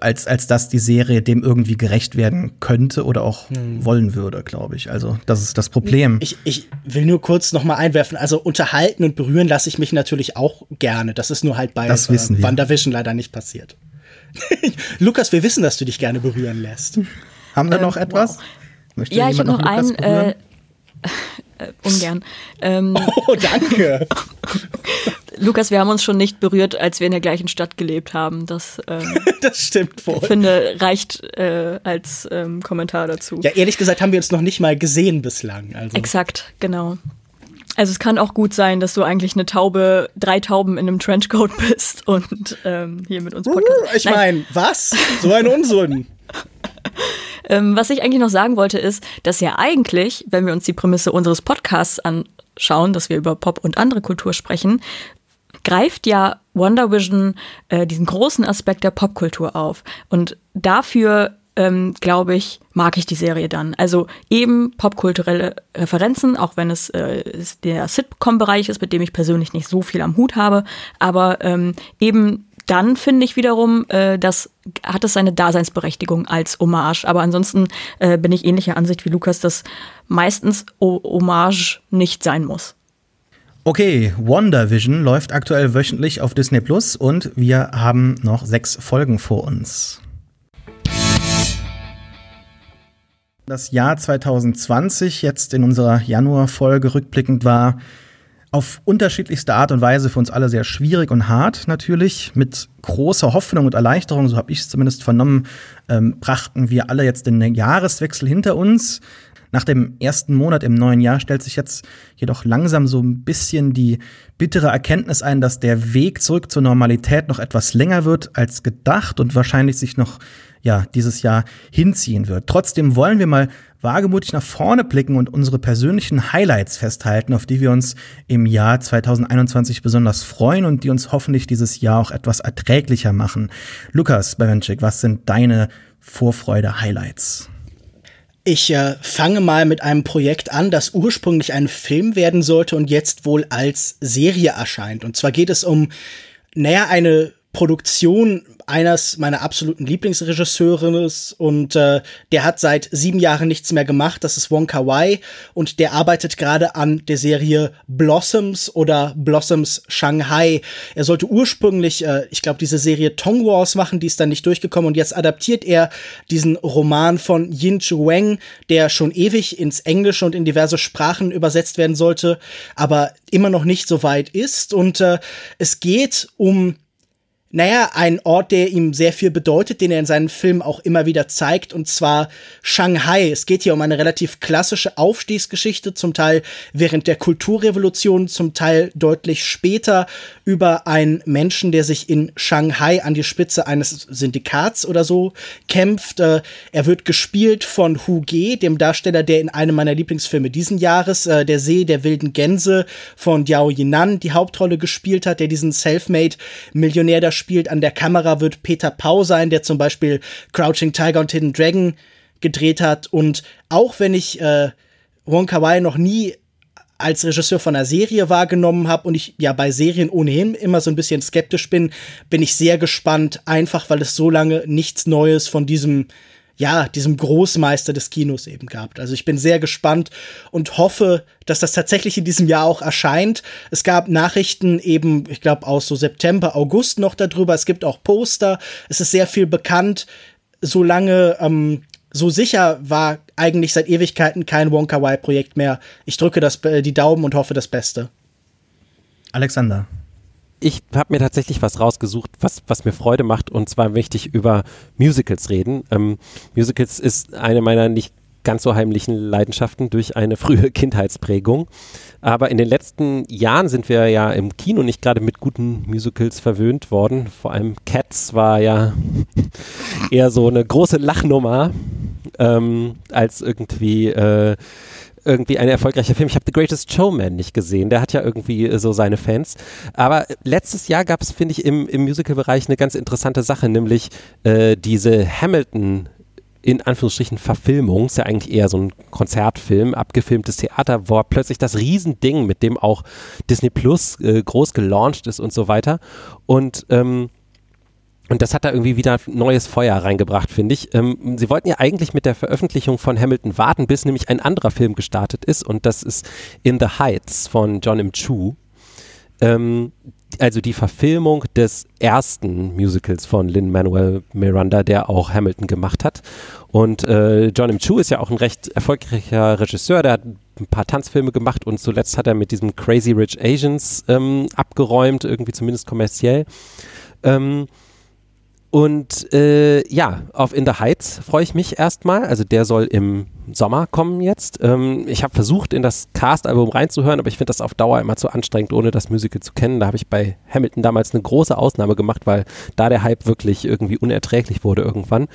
als, als dass die Serie dem irgendwie gerecht werden könnte oder auch mhm. wollen würde, glaube ich. Also, das ist das Problem. Ich, ich will nur kurz noch mal einwerfen, also unterhalten und berühren lasse ich mich natürlich auch gerne. Das ist nur halt bei das wissen äh, WandaVision leider nicht passiert. Lukas, wir wissen, dass du dich gerne berühren lässt. Haben wir ähm, noch etwas? Wow. Möchte ja, ich habe noch, noch einen. Äh, äh, ungern. Ähm, oh, danke. Lukas, wir haben uns schon nicht berührt, als wir in der gleichen Stadt gelebt haben. Das, ähm, das stimmt wohl. Ich finde, reicht äh, als ähm, Kommentar dazu. Ja, ehrlich gesagt haben wir uns noch nicht mal gesehen bislang. Also. Exakt, genau. Also es kann auch gut sein, dass du eigentlich eine Taube, drei Tauben in einem Trenchcoat bist und ähm, hier mit uns Podcast. Ich meine, was? So ein Unsinn. Ähm, was ich eigentlich noch sagen wollte, ist, dass ja eigentlich, wenn wir uns die Prämisse unseres Podcasts anschauen, dass wir über Pop und andere Kultur sprechen, greift ja Wonder Vision äh, diesen großen Aspekt der Popkultur auf. Und dafür ähm, glaube ich, mag ich die Serie dann. Also eben popkulturelle Referenzen, auch wenn es äh, der Sitcom-Bereich ist, mit dem ich persönlich nicht so viel am Hut habe, aber ähm, eben dann finde ich wiederum, äh, das hat es seine Daseinsberechtigung als Hommage. Aber ansonsten äh, bin ich ähnlicher Ansicht wie Lukas, dass meistens o Hommage nicht sein muss. Okay, WandaVision läuft aktuell wöchentlich auf Disney Plus und wir haben noch sechs Folgen vor uns. Das Jahr 2020 jetzt in unserer Januarfolge rückblickend war auf unterschiedlichste Art und Weise für uns alle sehr schwierig und hart natürlich. Mit großer Hoffnung und Erleichterung, so habe ich es zumindest vernommen, ähm, brachten wir alle jetzt den Jahreswechsel hinter uns. Nach dem ersten Monat im neuen Jahr stellt sich jetzt jedoch langsam so ein bisschen die bittere Erkenntnis ein, dass der Weg zurück zur Normalität noch etwas länger wird als gedacht und wahrscheinlich sich noch ja, dieses Jahr hinziehen wird. Trotzdem wollen wir mal wagemutig nach vorne blicken und unsere persönlichen Highlights festhalten, auf die wir uns im Jahr 2021 besonders freuen und die uns hoffentlich dieses Jahr auch etwas erträglicher machen. Lukas Bawenschik, was sind deine Vorfreude-Highlights? Ich äh, fange mal mit einem Projekt an, das ursprünglich ein Film werden sollte und jetzt wohl als Serie erscheint. Und zwar geht es um, naja, eine Produktion eines meiner absoluten Lieblingsregisseurinnen und äh, der hat seit sieben Jahren nichts mehr gemacht. Das ist Wong Kar Wai und der arbeitet gerade an der Serie Blossoms oder Blossoms Shanghai. Er sollte ursprünglich, äh, ich glaube, diese Serie Tong Wars machen, die ist dann nicht durchgekommen und jetzt adaptiert er diesen Roman von Yin Chu Wang, der schon ewig ins Englische und in diverse Sprachen übersetzt werden sollte, aber immer noch nicht so weit ist und äh, es geht um naja, ein Ort, der ihm sehr viel bedeutet, den er in seinen Filmen auch immer wieder zeigt, und zwar Shanghai. Es geht hier um eine relativ klassische Aufstiegsgeschichte, zum Teil während der Kulturrevolution, zum Teil deutlich später über einen Menschen, der sich in Shanghai an die Spitze eines Syndikats oder so kämpft. Äh, er wird gespielt von Hu Ge, dem Darsteller, der in einem meiner Lieblingsfilme diesen Jahres, äh, Der See der wilden Gänse von Diao Yinan, die Hauptrolle gespielt hat, der diesen Selfmade-Millionär da spielt. An der Kamera wird Peter Pau sein, der zum Beispiel Crouching Tiger und Hidden Dragon gedreht hat. Und auch wenn ich äh, Wong Kar Wai noch nie als Regisseur von einer Serie wahrgenommen habe und ich ja bei Serien ohnehin immer so ein bisschen skeptisch bin, bin ich sehr gespannt, einfach weil es so lange nichts Neues von diesem ja, diesem Großmeister des Kinos eben gab. Also ich bin sehr gespannt und hoffe, dass das tatsächlich in diesem Jahr auch erscheint. Es gab Nachrichten eben, ich glaube, aus so September, August noch darüber. Es gibt auch Poster. Es ist sehr viel bekannt. Solange ähm, so sicher war eigentlich seit Ewigkeiten kein Wonka Wai Projekt mehr. Ich drücke das, äh, die Daumen und hoffe das Beste. Alexander ich habe mir tatsächlich was rausgesucht, was, was mir Freude macht und zwar möchte ich über Musicals reden. Ähm, Musicals ist eine meiner nicht ganz so heimlichen Leidenschaften durch eine frühe Kindheitsprägung. Aber in den letzten Jahren sind wir ja im Kino nicht gerade mit guten Musicals verwöhnt worden. Vor allem Cats war ja eher so eine große Lachnummer ähm, als irgendwie äh, irgendwie ein erfolgreicher Film. Ich habe The Greatest Showman nicht gesehen. Der hat ja irgendwie äh, so seine Fans. Aber letztes Jahr gab es, finde ich, im, im Musical-Bereich eine ganz interessante Sache, nämlich äh, diese Hamilton in Anführungsstrichen Verfilmung, ist ja eigentlich eher so ein Konzertfilm, abgefilmtes Theater, wo plötzlich das Riesending, mit dem auch Disney Plus äh, groß gelauncht ist und so weiter. Und ähm, und das hat da irgendwie wieder neues Feuer reingebracht, finde ich. Ähm, sie wollten ja eigentlich mit der Veröffentlichung von Hamilton warten, bis nämlich ein anderer Film gestartet ist. Und das ist In the Heights von John M. Chu. Ähm, also die Verfilmung des ersten Musicals von Lin-Manuel Miranda, der auch Hamilton gemacht hat. Und äh, John M. Chu ist ja auch ein recht erfolgreicher Regisseur, der hat ein paar Tanzfilme gemacht und zuletzt hat er mit diesem Crazy Rich Asians ähm, abgeräumt, irgendwie zumindest kommerziell. Ähm, und äh, ja, auf In the Heights freue ich mich erstmal. Also der soll im Sommer kommen jetzt. Ähm, ich habe versucht, in das Cast-Album reinzuhören, aber ich finde das auf Dauer immer zu anstrengend, ohne das Musical zu kennen. Da habe ich bei Hamilton damals eine große Ausnahme gemacht, weil da der Hype wirklich irgendwie unerträglich wurde irgendwann.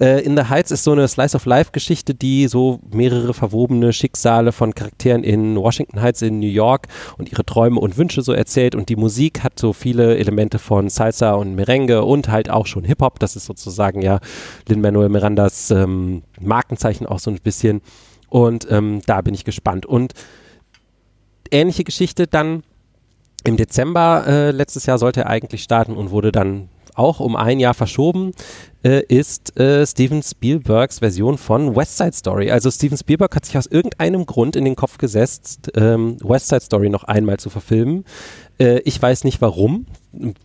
Äh, in the Heights ist so eine Slice-of-Life-Geschichte, die so mehrere verwobene Schicksale von Charakteren in Washington Heights in New York und ihre Träume und Wünsche so erzählt. Und die Musik hat so viele Elemente von Salsa und Merengue und halt auch schon Hip-Hop. Das ist sozusagen ja Lin-Manuel Mirandas ähm, Markenzeichen auch so ein bisschen. Und ähm, da bin ich gespannt. Und ähnliche Geschichte dann im Dezember äh, letztes Jahr sollte er eigentlich starten und wurde dann auch um ein Jahr verschoben, äh, ist äh, Steven Spielbergs Version von West Side Story. Also Steven Spielberg hat sich aus irgendeinem Grund in den Kopf gesetzt, ähm, West Side Story noch einmal zu verfilmen. Äh, ich weiß nicht warum.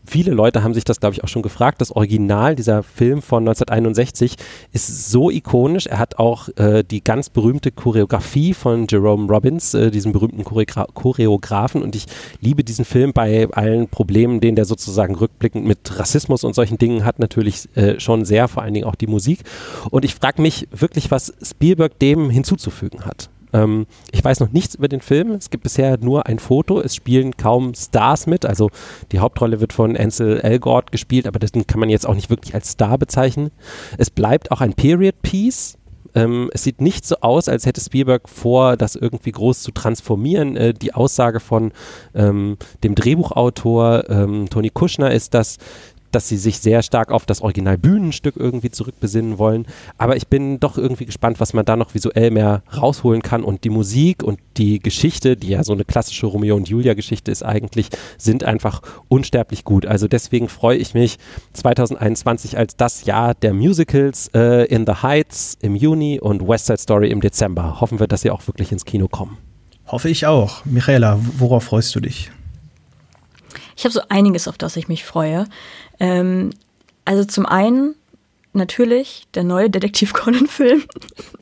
Viele Leute haben sich das, glaube ich, auch schon gefragt. Das Original, dieser Film von 1961, ist so ikonisch. Er hat auch äh, die ganz berühmte Choreografie von Jerome Robbins, äh, diesem berühmten Choreogra Choreografen. Und ich liebe diesen Film bei allen Problemen, den der sozusagen rückblickend mit Rassismus und solchen Dingen hat, natürlich äh, schon sehr, vor allen Dingen auch die Musik. Und ich frage mich wirklich, was Spielberg dem hinzuzufügen hat. Ähm, ich weiß noch nichts über den Film. Es gibt bisher nur ein Foto. Es spielen kaum Stars mit. Also die Hauptrolle wird von Ansel Elgort gespielt, aber das kann man jetzt auch nicht wirklich als Star bezeichnen. Es bleibt auch ein Period Piece. Ähm, es sieht nicht so aus, als hätte Spielberg vor, das irgendwie groß zu transformieren. Äh, die Aussage von ähm, dem Drehbuchautor ähm, Tony Kushner ist, dass dass sie sich sehr stark auf das Original-Bühnenstück irgendwie zurückbesinnen wollen. Aber ich bin doch irgendwie gespannt, was man da noch visuell mehr rausholen kann. Und die Musik und die Geschichte, die ja so eine klassische Romeo und Julia-Geschichte ist eigentlich, sind einfach unsterblich gut. Also deswegen freue ich mich 2021 als das Jahr der Musicals äh, in the Heights im Juni und West Side Story im Dezember. Hoffen wir, dass sie auch wirklich ins Kino kommen. Hoffe ich auch. Michaela, worauf freust du dich? Ich habe so einiges, auf das ich mich freue. Ähm, also zum einen natürlich der neue Detektiv Conan-Film,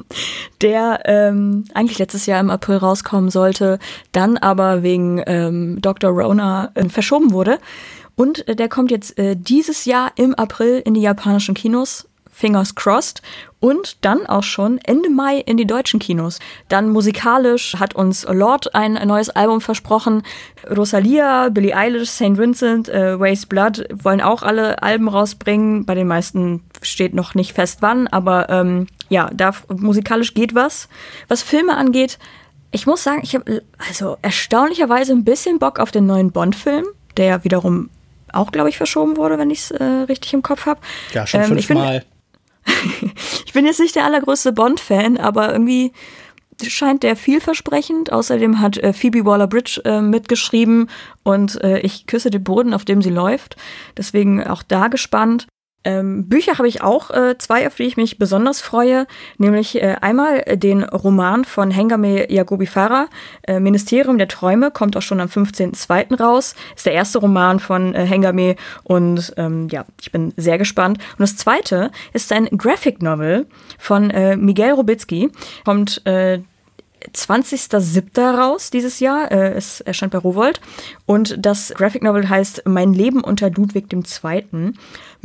der ähm, eigentlich letztes Jahr im April rauskommen sollte, dann aber wegen ähm, Dr. Rona äh, verschoben wurde. Und äh, der kommt jetzt äh, dieses Jahr im April in die japanischen Kinos Fingers Crossed und dann auch schon Ende Mai in die deutschen Kinos. Dann musikalisch hat uns Lord ein neues Album versprochen. Rosalia, Billie Eilish, St. Vincent, äh, Waste Blood wollen auch alle Alben rausbringen. Bei den meisten steht noch nicht fest wann, aber ähm, ja, da musikalisch geht was. Was Filme angeht, ich muss sagen, ich habe also erstaunlicherweise ein bisschen Bock auf den neuen Bond-Film, der wiederum auch, glaube ich, verschoben wurde, wenn ich es äh, richtig im Kopf habe. Ja, schon ähm, fünfmal. Ich bin jetzt nicht der allergrößte Bond-Fan, aber irgendwie scheint der vielversprechend. Außerdem hat äh, Phoebe Waller-Bridge äh, mitgeschrieben und äh, ich küsse den Boden, auf dem sie läuft. Deswegen auch da gespannt. Ähm, Bücher habe ich auch äh, zwei, auf die ich mich besonders freue, nämlich äh, einmal den Roman von Hengame Yagobi Farah, äh, Ministerium der Träume, kommt auch schon am 15.02. raus, ist der erste Roman von äh, Hengame und ähm, ja, ich bin sehr gespannt. Und das zweite ist ein Graphic Novel von äh, Miguel Robitzky, kommt äh, 20.07. raus dieses Jahr. Äh, es erscheint bei Rowold. Und das Graphic Novel heißt Mein Leben unter Ludwig II.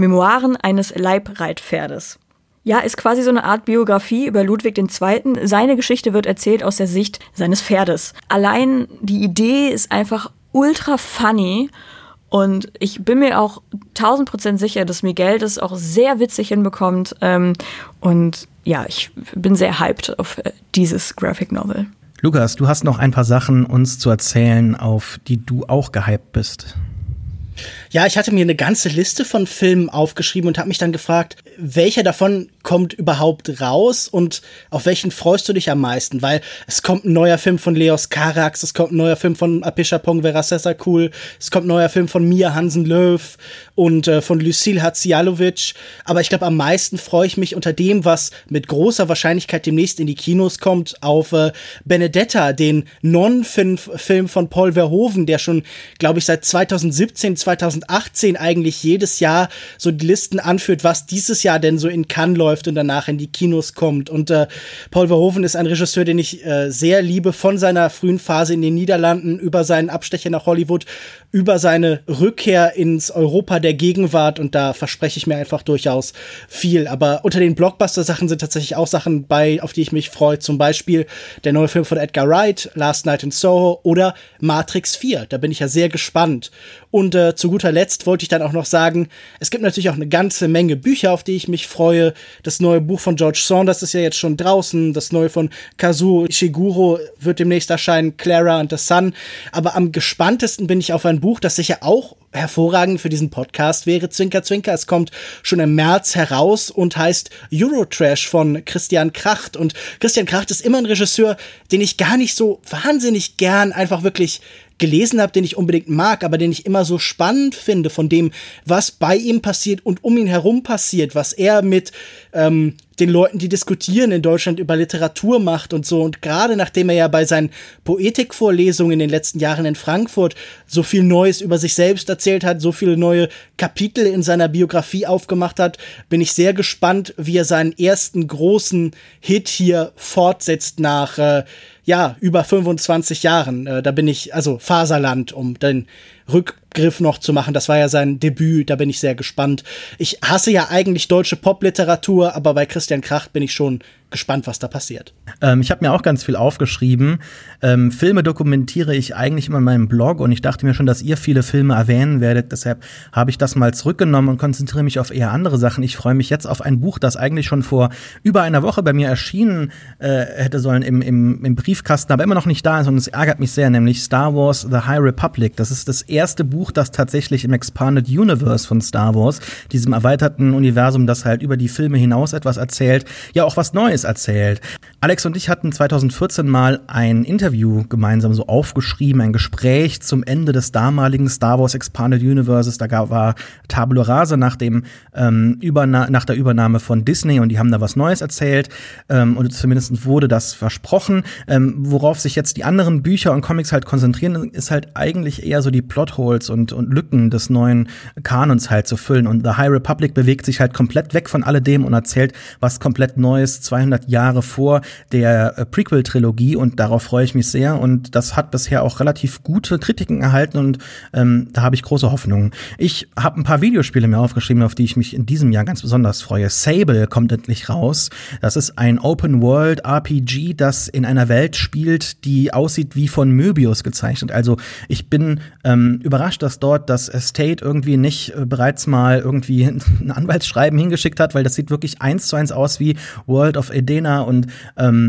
Memoiren eines Leibreitpferdes. Ja, ist quasi so eine Art Biografie über Ludwig II. Seine Geschichte wird erzählt aus der Sicht seines Pferdes. Allein die Idee ist einfach ultra funny und ich bin mir auch tausend Prozent sicher, dass Miguel das auch sehr witzig hinbekommt. Ähm, und ja, ich bin sehr hyped auf äh, dieses Graphic Novel. Lukas, du hast noch ein paar Sachen uns zu erzählen, auf die du auch gehypt bist. Ja, ich hatte mir eine ganze Liste von Filmen aufgeschrieben und habe mich dann gefragt, welcher davon kommt überhaupt raus und auf welchen freust du dich am meisten? Weil es kommt ein neuer Film von Leos Karax, es kommt ein neuer Film von Apisha Pongvera cool, es kommt ein neuer Film von Mia Hansen-Löw und äh, von Lucille Hadzialovic. Aber ich glaube, am meisten freue ich mich unter dem, was mit großer Wahrscheinlichkeit demnächst in die Kinos kommt, auf äh, Benedetta, den Non-Film von Paul Verhoeven, der schon, glaube ich, seit 2017, 2018 2018 eigentlich jedes Jahr so die Listen anführt, was dieses Jahr denn so in Cannes läuft und danach in die Kinos kommt. Und äh, Paul Verhoeven ist ein Regisseur, den ich äh, sehr liebe, von seiner frühen Phase in den Niederlanden über seinen Abstecher nach Hollywood, über seine Rückkehr ins Europa der Gegenwart. Und da verspreche ich mir einfach durchaus viel. Aber unter den Blockbuster-Sachen sind tatsächlich auch Sachen bei, auf die ich mich freue. Zum Beispiel der neue Film von Edgar Wright, Last Night in Soho oder Matrix 4. Da bin ich ja sehr gespannt. Und äh, zu guter Letzt wollte ich dann auch noch sagen, es gibt natürlich auch eine ganze Menge Bücher, auf die ich mich freue. Das neue Buch von George Saunders ist ja jetzt schon draußen. Das neue von Kazuo Ishiguro wird demnächst erscheinen, Clara and the Sun. Aber am gespanntesten bin ich auf ein Buch, das sicher auch hervorragend für diesen Podcast wäre. Zwinker, Zwinker. Es kommt schon im März heraus und heißt Eurotrash von Christian Kracht. Und Christian Kracht ist immer ein Regisseur, den ich gar nicht so wahnsinnig gern einfach wirklich gelesen habe, den ich unbedingt mag, aber den ich immer so spannend finde von dem, was bei ihm passiert und um ihn herum passiert, was er mit ähm, den Leuten, die diskutieren in Deutschland über Literatur macht und so. Und gerade nachdem er ja bei seinen Poetikvorlesungen in den letzten Jahren in Frankfurt so viel Neues über sich selbst erzählt hat, so viele neue Kapitel in seiner Biografie aufgemacht hat, bin ich sehr gespannt, wie er seinen ersten großen Hit hier fortsetzt nach äh, ja, über 25 Jahren. Äh, da bin ich, also Faserland, um den Rückgriff noch zu machen. Das war ja sein Debüt, da bin ich sehr gespannt. Ich hasse ja eigentlich deutsche Popliteratur, aber bei Christian Kracht bin ich schon gespannt, was da passiert. Ähm, ich habe mir auch ganz viel aufgeschrieben. Ähm, Filme dokumentiere ich eigentlich immer in meinem Blog und ich dachte mir schon, dass ihr viele Filme erwähnen werdet. Deshalb habe ich das mal zurückgenommen und konzentriere mich auf eher andere Sachen. Ich freue mich jetzt auf ein Buch, das eigentlich schon vor über einer Woche bei mir erschienen äh, hätte sollen im, im, im Briefkasten, aber immer noch nicht da ist und es ärgert mich sehr, nämlich Star Wars The High Republic. Das ist das erste Buch, das tatsächlich im Expanded Universe von Star Wars, diesem erweiterten Universum, das halt über die Filme hinaus etwas erzählt, ja auch was Neues erzählt. Alex und ich hatten 2014 mal ein Interview gemeinsam so aufgeschrieben, ein Gespräch zum Ende des damaligen Star Wars Expanded Universes. Da gab, war Tabula Rasa nach dem ähm, nach der Übernahme von Disney und die haben da was Neues erzählt ähm, und zumindest wurde das versprochen. Ähm, worauf sich jetzt die anderen Bücher und Comics halt konzentrieren, ist halt eigentlich eher so die Plotholes und, und Lücken des neuen Kanons halt zu füllen. Und The High Republic bewegt sich halt komplett weg von alledem und erzählt was komplett Neues, 200 Jahre vor der äh, Prequel-Trilogie und darauf freue ich mich sehr und das hat bisher auch relativ gute Kritiken erhalten und ähm, da habe ich große Hoffnungen. Ich habe ein paar Videospiele mir aufgeschrieben, auf die ich mich in diesem Jahr ganz besonders freue. Sable kommt endlich raus. Das ist ein Open-World-RPG, das in einer Welt spielt, die aussieht wie von Möbius gezeichnet. Also ich bin ähm, überrascht, dass dort das Estate irgendwie nicht äh, bereits mal irgendwie ein Anwaltsschreiben hingeschickt hat, weil das sieht wirklich eins zu eins aus wie World of Edena und ähm,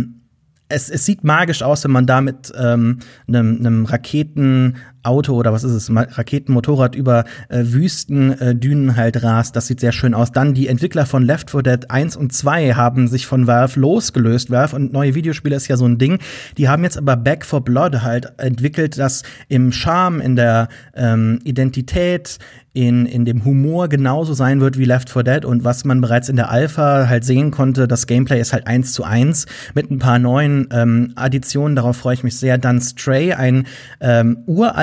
es, es sieht magisch aus, wenn man da mit ähm, einem, einem Raketen Auto oder was ist es, Raketenmotorrad über äh, Wüstendünen äh, halt rast. Das sieht sehr schön aus. Dann die Entwickler von Left 4 Dead 1 und 2 haben sich von Valve losgelöst. Valve und neue Videospiele ist ja so ein Ding. Die haben jetzt aber Back for Blood halt entwickelt, das im Charme, in der ähm, Identität, in, in dem Humor genauso sein wird wie Left 4 Dead und was man bereits in der Alpha halt sehen konnte, das Gameplay ist halt eins zu eins mit ein paar neuen ähm, Additionen, darauf freue ich mich sehr. Dann Stray, ein ähm,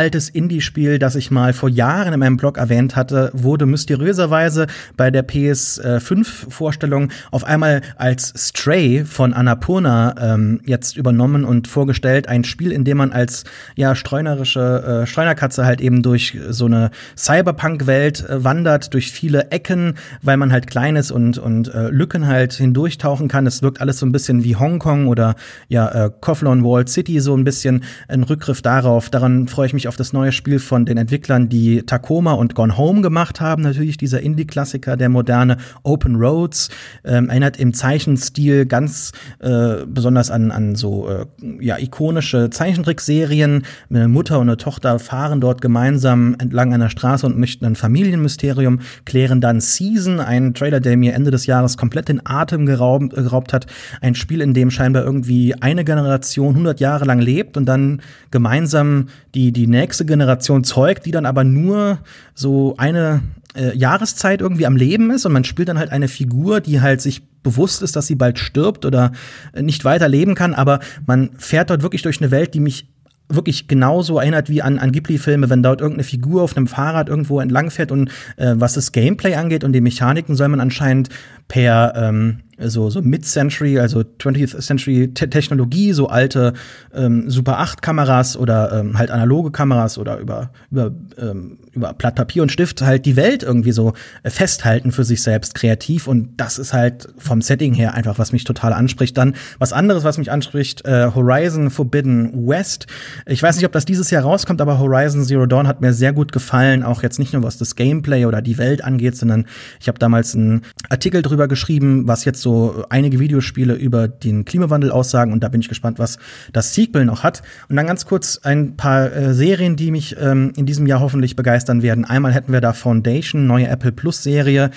uraltes Indie-Spiel, das ich mal vor Jahren in meinem Blog erwähnt hatte, wurde mysteriöserweise bei der PS5-Vorstellung auf einmal als Stray von Annapurna ähm, jetzt übernommen und vorgestellt. Ein Spiel, in dem man als ja streunerische äh, Streunerkatze halt eben durch so eine Cyberpunk Cyberpunk-Welt äh, wandert durch viele Ecken, weil man halt klein ist und, und äh, Lücken halt hindurchtauchen kann. Es wirkt alles so ein bisschen wie Hongkong oder ja, äh, Koflon Walled City, so ein bisschen ein Rückgriff darauf. Daran freue ich mich auf das neue Spiel von den Entwicklern, die Tacoma und Gone Home gemacht haben. Natürlich dieser Indie-Klassiker, der moderne Open Roads, ähm, erinnert im Zeichenstil ganz äh, besonders an, an so äh, ja, ikonische Zeichentrickserien. Eine Mutter und eine Tochter fahren dort gemeinsam entlang einer Straße und möchten ein Familienmysterium, klären dann Season, ein Trailer, der mir Ende des Jahres komplett den Atem geraubt, geraubt hat. Ein Spiel, in dem scheinbar irgendwie eine Generation 100 Jahre lang lebt und dann gemeinsam die, die nächste Generation zeugt, die dann aber nur so eine äh, Jahreszeit irgendwie am Leben ist und man spielt dann halt eine Figur, die halt sich bewusst ist, dass sie bald stirbt oder nicht weiter leben kann, aber man fährt dort wirklich durch eine Welt, die mich wirklich genauso erinnert wie an, an Ghibli-Filme, wenn dort irgendeine Figur auf einem Fahrrad irgendwo entlangfährt und äh, was das Gameplay angeht und die Mechaniken soll man anscheinend per ähm, so, so Mid-Century, also 20th Century Te Technologie, so alte ähm, Super 8 Kameras oder ähm, halt analoge Kameras oder über, über, ähm, über Blatt Papier und Stift halt die Welt irgendwie so äh, festhalten für sich selbst kreativ und das ist halt vom Setting her einfach, was mich total anspricht. Dann was anderes, was mich anspricht, äh, Horizon Forbidden West. Ich weiß nicht, ob das dieses Jahr rauskommt, aber Horizon Zero Dawn hat mir sehr gut gefallen, auch jetzt nicht nur was das Gameplay oder die Welt angeht, sondern ich habe damals einen Artikel drüber geschrieben, was jetzt so so einige Videospiele über den Klimawandel aussagen und da bin ich gespannt, was das Sequel noch hat. Und dann ganz kurz ein paar äh, Serien, die mich ähm, in diesem Jahr hoffentlich begeistern werden. Einmal hätten wir da Foundation, neue Apple Plus Serie,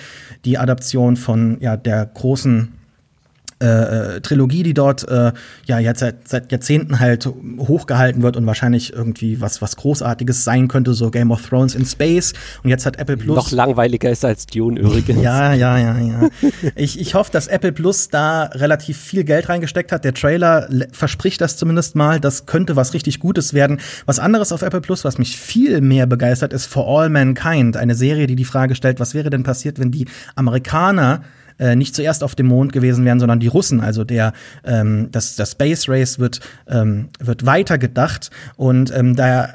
die Adaption von ja der großen äh, äh, Trilogie, die dort äh, ja jetzt seit, seit Jahrzehnten halt hochgehalten wird und wahrscheinlich irgendwie was was Großartiges sein könnte, so Game of Thrones in Space. Und jetzt hat Apple Plus noch langweiliger ist als Dune übrigens. ja, ja, ja, ja. ich, ich hoffe, dass Apple Plus da relativ viel Geld reingesteckt hat. Der Trailer verspricht das zumindest mal. Das könnte was richtig Gutes werden. Was anderes auf Apple Plus, was mich viel mehr begeistert, ist For All Mankind, eine Serie, die die Frage stellt, was wäre denn passiert, wenn die Amerikaner äh, nicht zuerst auf dem Mond gewesen wären, sondern die Russen. Also der ähm, das, das Space Race wird ähm, wird weiter gedacht und ähm, da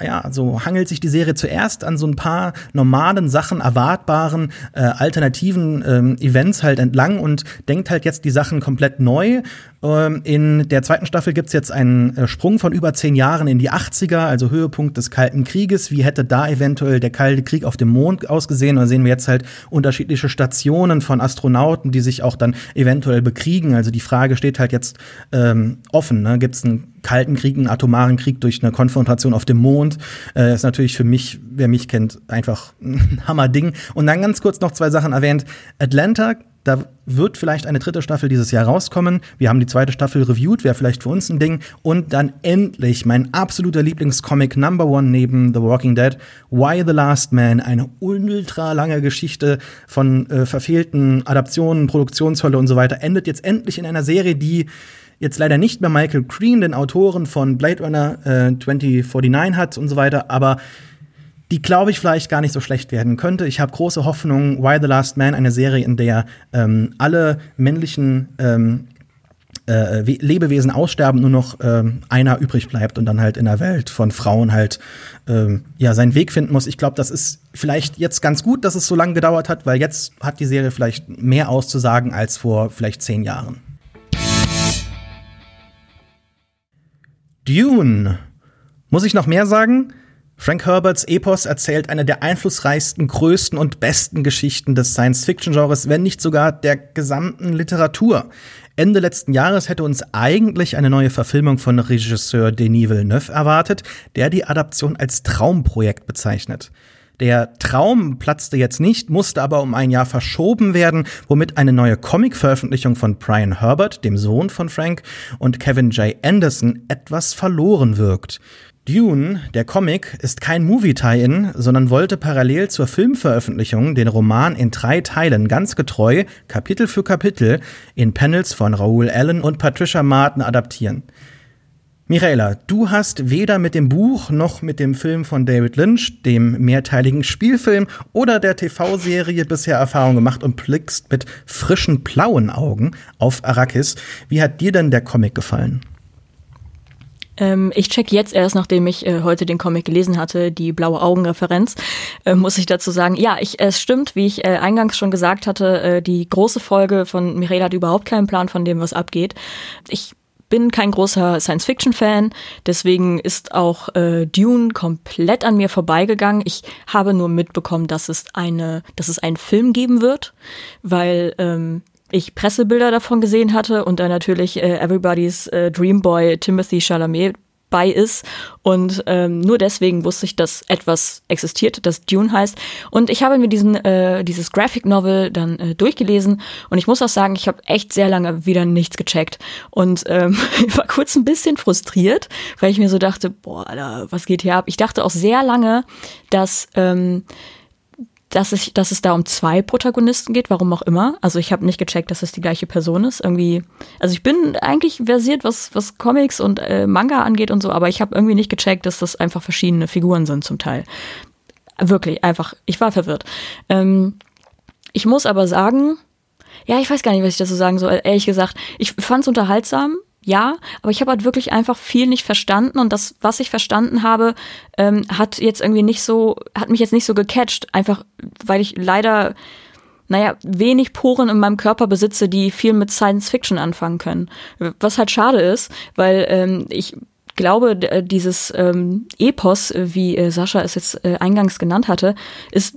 ja so hangelt sich die Serie zuerst an so ein paar normalen Sachen, erwartbaren äh, alternativen ähm, Events halt entlang und denkt halt jetzt die Sachen komplett neu ähm, in der zweiten Staffel gibt es jetzt einen äh, Sprung von über zehn Jahren in die 80er, also Höhepunkt des Kalten Krieges. Wie hätte da eventuell der Kalte Krieg auf dem Mond ausgesehen? Da sehen wir jetzt halt unterschiedliche Stationen von Astronauten, die sich auch dann eventuell bekriegen. Also die Frage steht halt jetzt ähm, offen. Ne? Gibt es einen Kalten Krieg, einen atomaren Krieg durch eine Konfrontation auf dem Mond? Äh, ist natürlich für mich, wer mich kennt, einfach ein Hammerding. Und dann ganz kurz noch zwei Sachen erwähnt. Atlanta da wird vielleicht eine dritte Staffel dieses Jahr rauskommen. Wir haben die zweite Staffel reviewed, wäre vielleicht für uns ein Ding. Und dann endlich mein absoluter Lieblingscomic Number One neben The Walking Dead, Why the Last Man. Eine ultra lange Geschichte von äh, verfehlten Adaptionen, Produktionshölle und so weiter. Endet jetzt endlich in einer Serie, die jetzt leider nicht mehr Michael Green, den Autoren von Blade Runner äh, 2049 hat und so weiter, aber die, glaube ich, vielleicht gar nicht so schlecht werden könnte. Ich habe große Hoffnung. Why the Last Man, eine Serie, in der ähm, alle männlichen ähm, äh, Lebewesen aussterben, nur noch ähm, einer übrig bleibt und dann halt in der Welt von Frauen halt ähm, ja seinen Weg finden muss. Ich glaube, das ist vielleicht jetzt ganz gut, dass es so lange gedauert hat, weil jetzt hat die Serie vielleicht mehr auszusagen als vor vielleicht zehn Jahren. Dune. Muss ich noch mehr sagen? Frank Herberts Epos erzählt eine der einflussreichsten, größten und besten Geschichten des Science-Fiction-Genres, wenn nicht sogar der gesamten Literatur. Ende letzten Jahres hätte uns eigentlich eine neue Verfilmung von Regisseur Denis Villeneuve erwartet, der die Adaption als Traumprojekt bezeichnet. Der Traum platzte jetzt nicht, musste aber um ein Jahr verschoben werden, womit eine neue Comic-Veröffentlichung von Brian Herbert, dem Sohn von Frank, und Kevin J. Anderson etwas verloren wirkt. Dune, der Comic, ist kein Movie-Tie-In, sondern wollte parallel zur Filmveröffentlichung den Roman in drei Teilen ganz getreu, Kapitel für Kapitel, in Panels von Raoul Allen und Patricia Martin adaptieren. Michaela, du hast weder mit dem Buch noch mit dem Film von David Lynch, dem mehrteiligen Spielfilm oder der TV-Serie bisher Erfahrung gemacht und blickst mit frischen blauen Augen auf Arrakis. Wie hat dir denn der Comic gefallen? Ähm, ich check jetzt erst, nachdem ich äh, heute den Comic gelesen hatte, die blaue Augen-Referenz, äh, muss ich dazu sagen, ja, ich, es stimmt, wie ich äh, eingangs schon gesagt hatte, äh, die große Folge von Mireille hat überhaupt keinen Plan von dem, was abgeht. Ich bin kein großer Science-Fiction-Fan, deswegen ist auch äh, Dune komplett an mir vorbeigegangen. Ich habe nur mitbekommen, dass es eine, dass es einen Film geben wird, weil ähm, ich Pressebilder davon gesehen hatte und da natürlich äh, Everybody's äh, Dreamboy Timothy Chalamet bei ist. Und ähm, nur deswegen wusste ich, dass etwas existiert, das Dune heißt. Und ich habe mir diesen, äh, dieses Graphic Novel dann äh, durchgelesen. Und ich muss auch sagen, ich habe echt sehr lange wieder nichts gecheckt. Und ähm, war kurz ein bisschen frustriert, weil ich mir so dachte, boah, Alter, was geht hier ab? Ich dachte auch sehr lange, dass ähm, dass es, dass es da um zwei Protagonisten geht, warum auch immer. Also ich habe nicht gecheckt, dass es die gleiche Person ist. Irgendwie, also ich bin eigentlich versiert, was, was Comics und äh, Manga angeht und so, aber ich habe irgendwie nicht gecheckt, dass das einfach verschiedene Figuren sind zum Teil. Wirklich, einfach, ich war verwirrt. Ähm, ich muss aber sagen, ja, ich weiß gar nicht, was ich dazu sagen soll. Ehrlich gesagt, ich fand es unterhaltsam ja, aber ich habe halt wirklich einfach viel nicht verstanden und das, was ich verstanden habe, ähm, hat jetzt irgendwie nicht so, hat mich jetzt nicht so gecatcht, einfach weil ich leider, naja, wenig Poren in meinem Körper besitze, die viel mit Science Fiction anfangen können. Was halt schade ist, weil ähm, ich glaube, dieses ähm, Epos, wie äh, Sascha es jetzt äh, eingangs genannt hatte, ist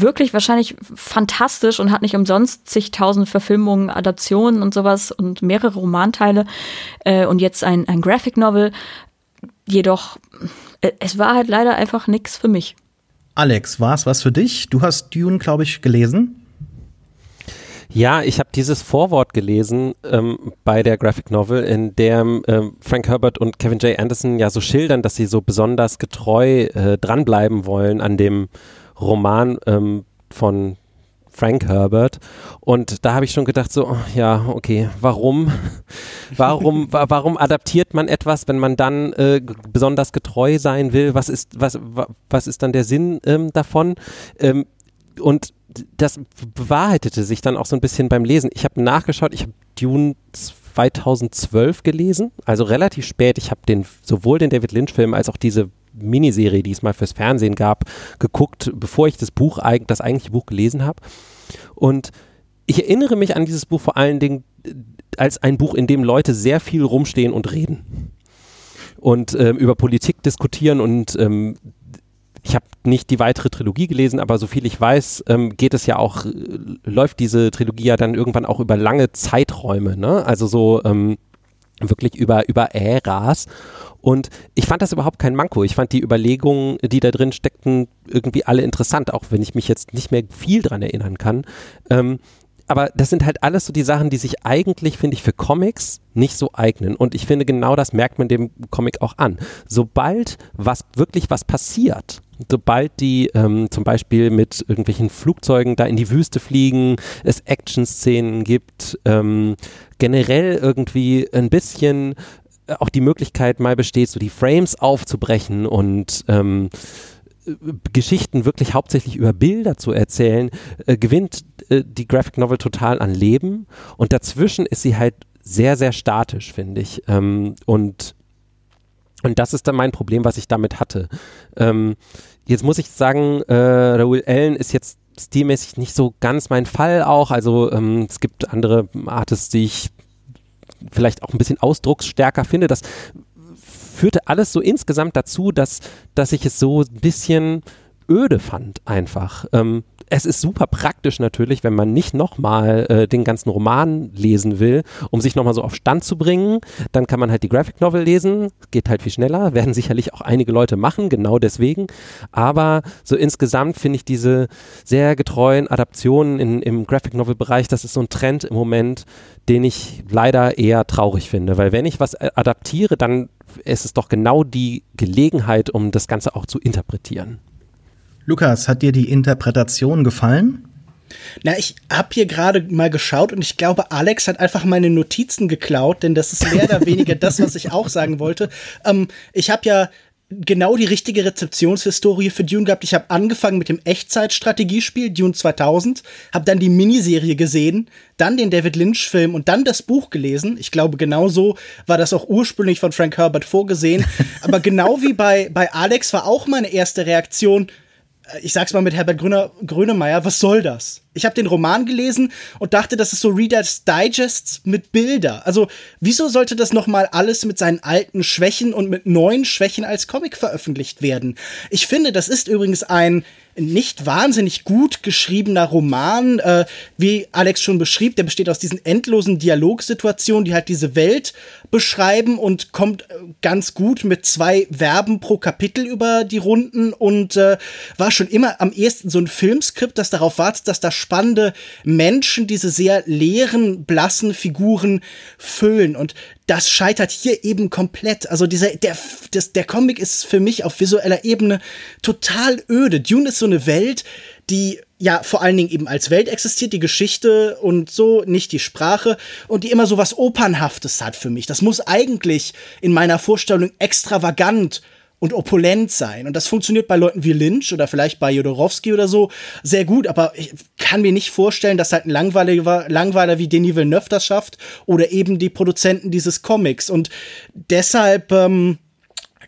wirklich wahrscheinlich fantastisch und hat nicht umsonst zigtausend Verfilmungen, Adaptionen und sowas und mehrere Romanteile äh, und jetzt ein, ein Graphic Novel. Jedoch, äh, es war halt leider einfach nichts für mich. Alex, war es was für dich? Du hast Dune, glaube ich, gelesen. Ja, ich habe dieses Vorwort gelesen ähm, bei der Graphic Novel, in dem ähm, Frank Herbert und Kevin J. Anderson ja so schildern, dass sie so besonders getreu äh, dranbleiben wollen an dem Roman ähm, von Frank Herbert. Und da habe ich schon gedacht, so, oh, ja, okay, warum? warum, wa warum adaptiert man etwas, wenn man dann äh, besonders getreu sein will? Was ist, was, wa was ist dann der Sinn ähm, davon? Ähm, und das bewahrheitete sich dann auch so ein bisschen beim Lesen. Ich habe nachgeschaut, ich habe Dune 2012 gelesen, also relativ spät. Ich habe den sowohl den David Lynch-Film als auch diese Miniserie, die es mal fürs Fernsehen gab, geguckt, bevor ich das Buch, das eigentliche Buch gelesen habe. Und ich erinnere mich an dieses Buch vor allen Dingen äh, als ein Buch, in dem Leute sehr viel rumstehen und reden und ähm, über Politik diskutieren und ähm, ich habe nicht die weitere Trilogie gelesen, aber so viel ich weiß, ähm, geht es ja auch, äh, läuft diese Trilogie ja dann irgendwann auch über lange Zeiträume, ne? Also so ähm, wirklich über, über Äras. Und ich fand das überhaupt kein Manko. Ich fand die Überlegungen, die da drin steckten, irgendwie alle interessant, auch wenn ich mich jetzt nicht mehr viel dran erinnern kann. Ähm, aber das sind halt alles so die Sachen, die sich eigentlich, finde ich, für Comics nicht so eignen. Und ich finde, genau das merkt man dem Comic auch an. Sobald was wirklich was passiert, sobald die ähm, zum Beispiel mit irgendwelchen Flugzeugen da in die Wüste fliegen, es Action-Szenen gibt, ähm, generell irgendwie ein bisschen auch die Möglichkeit mal besteht, so die Frames aufzubrechen und ähm, Geschichten wirklich hauptsächlich über Bilder zu erzählen, äh, gewinnt äh, die Graphic Novel total an Leben und dazwischen ist sie halt sehr, sehr statisch, finde ich. Ähm, und, und das ist dann mein Problem, was ich damit hatte. Ähm, jetzt muss ich sagen, äh, Raoul Allen ist jetzt stilmäßig nicht so ganz mein Fall auch. Also ähm, es gibt andere Artists, die ich vielleicht auch ein bisschen ausdrucksstärker finde. Das führte alles so insgesamt dazu, dass, dass ich es so ein bisschen öde fand einfach. Ähm, es ist super praktisch natürlich, wenn man nicht nochmal äh, den ganzen Roman lesen will, um sich nochmal so auf Stand zu bringen. Dann kann man halt die Graphic Novel lesen, geht halt viel schneller, werden sicherlich auch einige Leute machen, genau deswegen. Aber so insgesamt finde ich diese sehr getreuen Adaptionen in, im Graphic Novel Bereich, das ist so ein Trend im Moment, den ich leider eher traurig finde, weil wenn ich was adaptiere, dann ist es doch genau die Gelegenheit, um das Ganze auch zu interpretieren. Lukas, hat dir die Interpretation gefallen? Na, ich habe hier gerade mal geschaut und ich glaube, Alex hat einfach meine Notizen geklaut, denn das ist mehr oder weniger das, was ich auch sagen wollte. Ähm, ich habe ja genau die richtige Rezeptionshistorie für Dune gehabt. Ich habe angefangen mit dem Echtzeitstrategiespiel Dune 2000, habe dann die Miniserie gesehen, dann den David Lynch Film und dann das Buch gelesen. Ich glaube, genau so war das auch ursprünglich von Frank Herbert vorgesehen. Aber genau wie bei, bei Alex war auch meine erste Reaktion, ich sag's mal mit Herbert Gröner, Grönemeyer, was soll das? Ich habe den Roman gelesen und dachte, das ist so Reader's Digest mit Bilder. Also, wieso sollte das nochmal alles mit seinen alten Schwächen und mit neuen Schwächen als Comic veröffentlicht werden? Ich finde, das ist übrigens ein nicht wahnsinnig gut geschriebener Roman, äh, wie Alex schon beschrieb, der besteht aus diesen endlosen Dialogsituationen, die halt diese Welt beschreiben und kommt äh, ganz gut mit zwei Verben pro Kapitel über die Runden und äh, war schon immer am ehesten so ein Filmskript, das darauf wartet, dass da spannende Menschen diese sehr leeren, blassen Figuren füllen und das scheitert hier eben komplett. Also dieser, der, das, der Comic ist für mich auf visueller Ebene total öde. Dune ist so eine Welt, die ja vor allen Dingen eben als Welt existiert, die Geschichte und so, nicht die Sprache und die immer so was Opernhaftes hat für mich. Das muss eigentlich in meiner Vorstellung extravagant und opulent sein. Und das funktioniert bei Leuten wie Lynch oder vielleicht bei Jodorowsky oder so sehr gut, aber ich kann mir nicht vorstellen, dass halt ein Langweiler, Langweiler wie Denis Villeneuve das schafft oder eben die Produzenten dieses Comics. Und deshalb, ähm,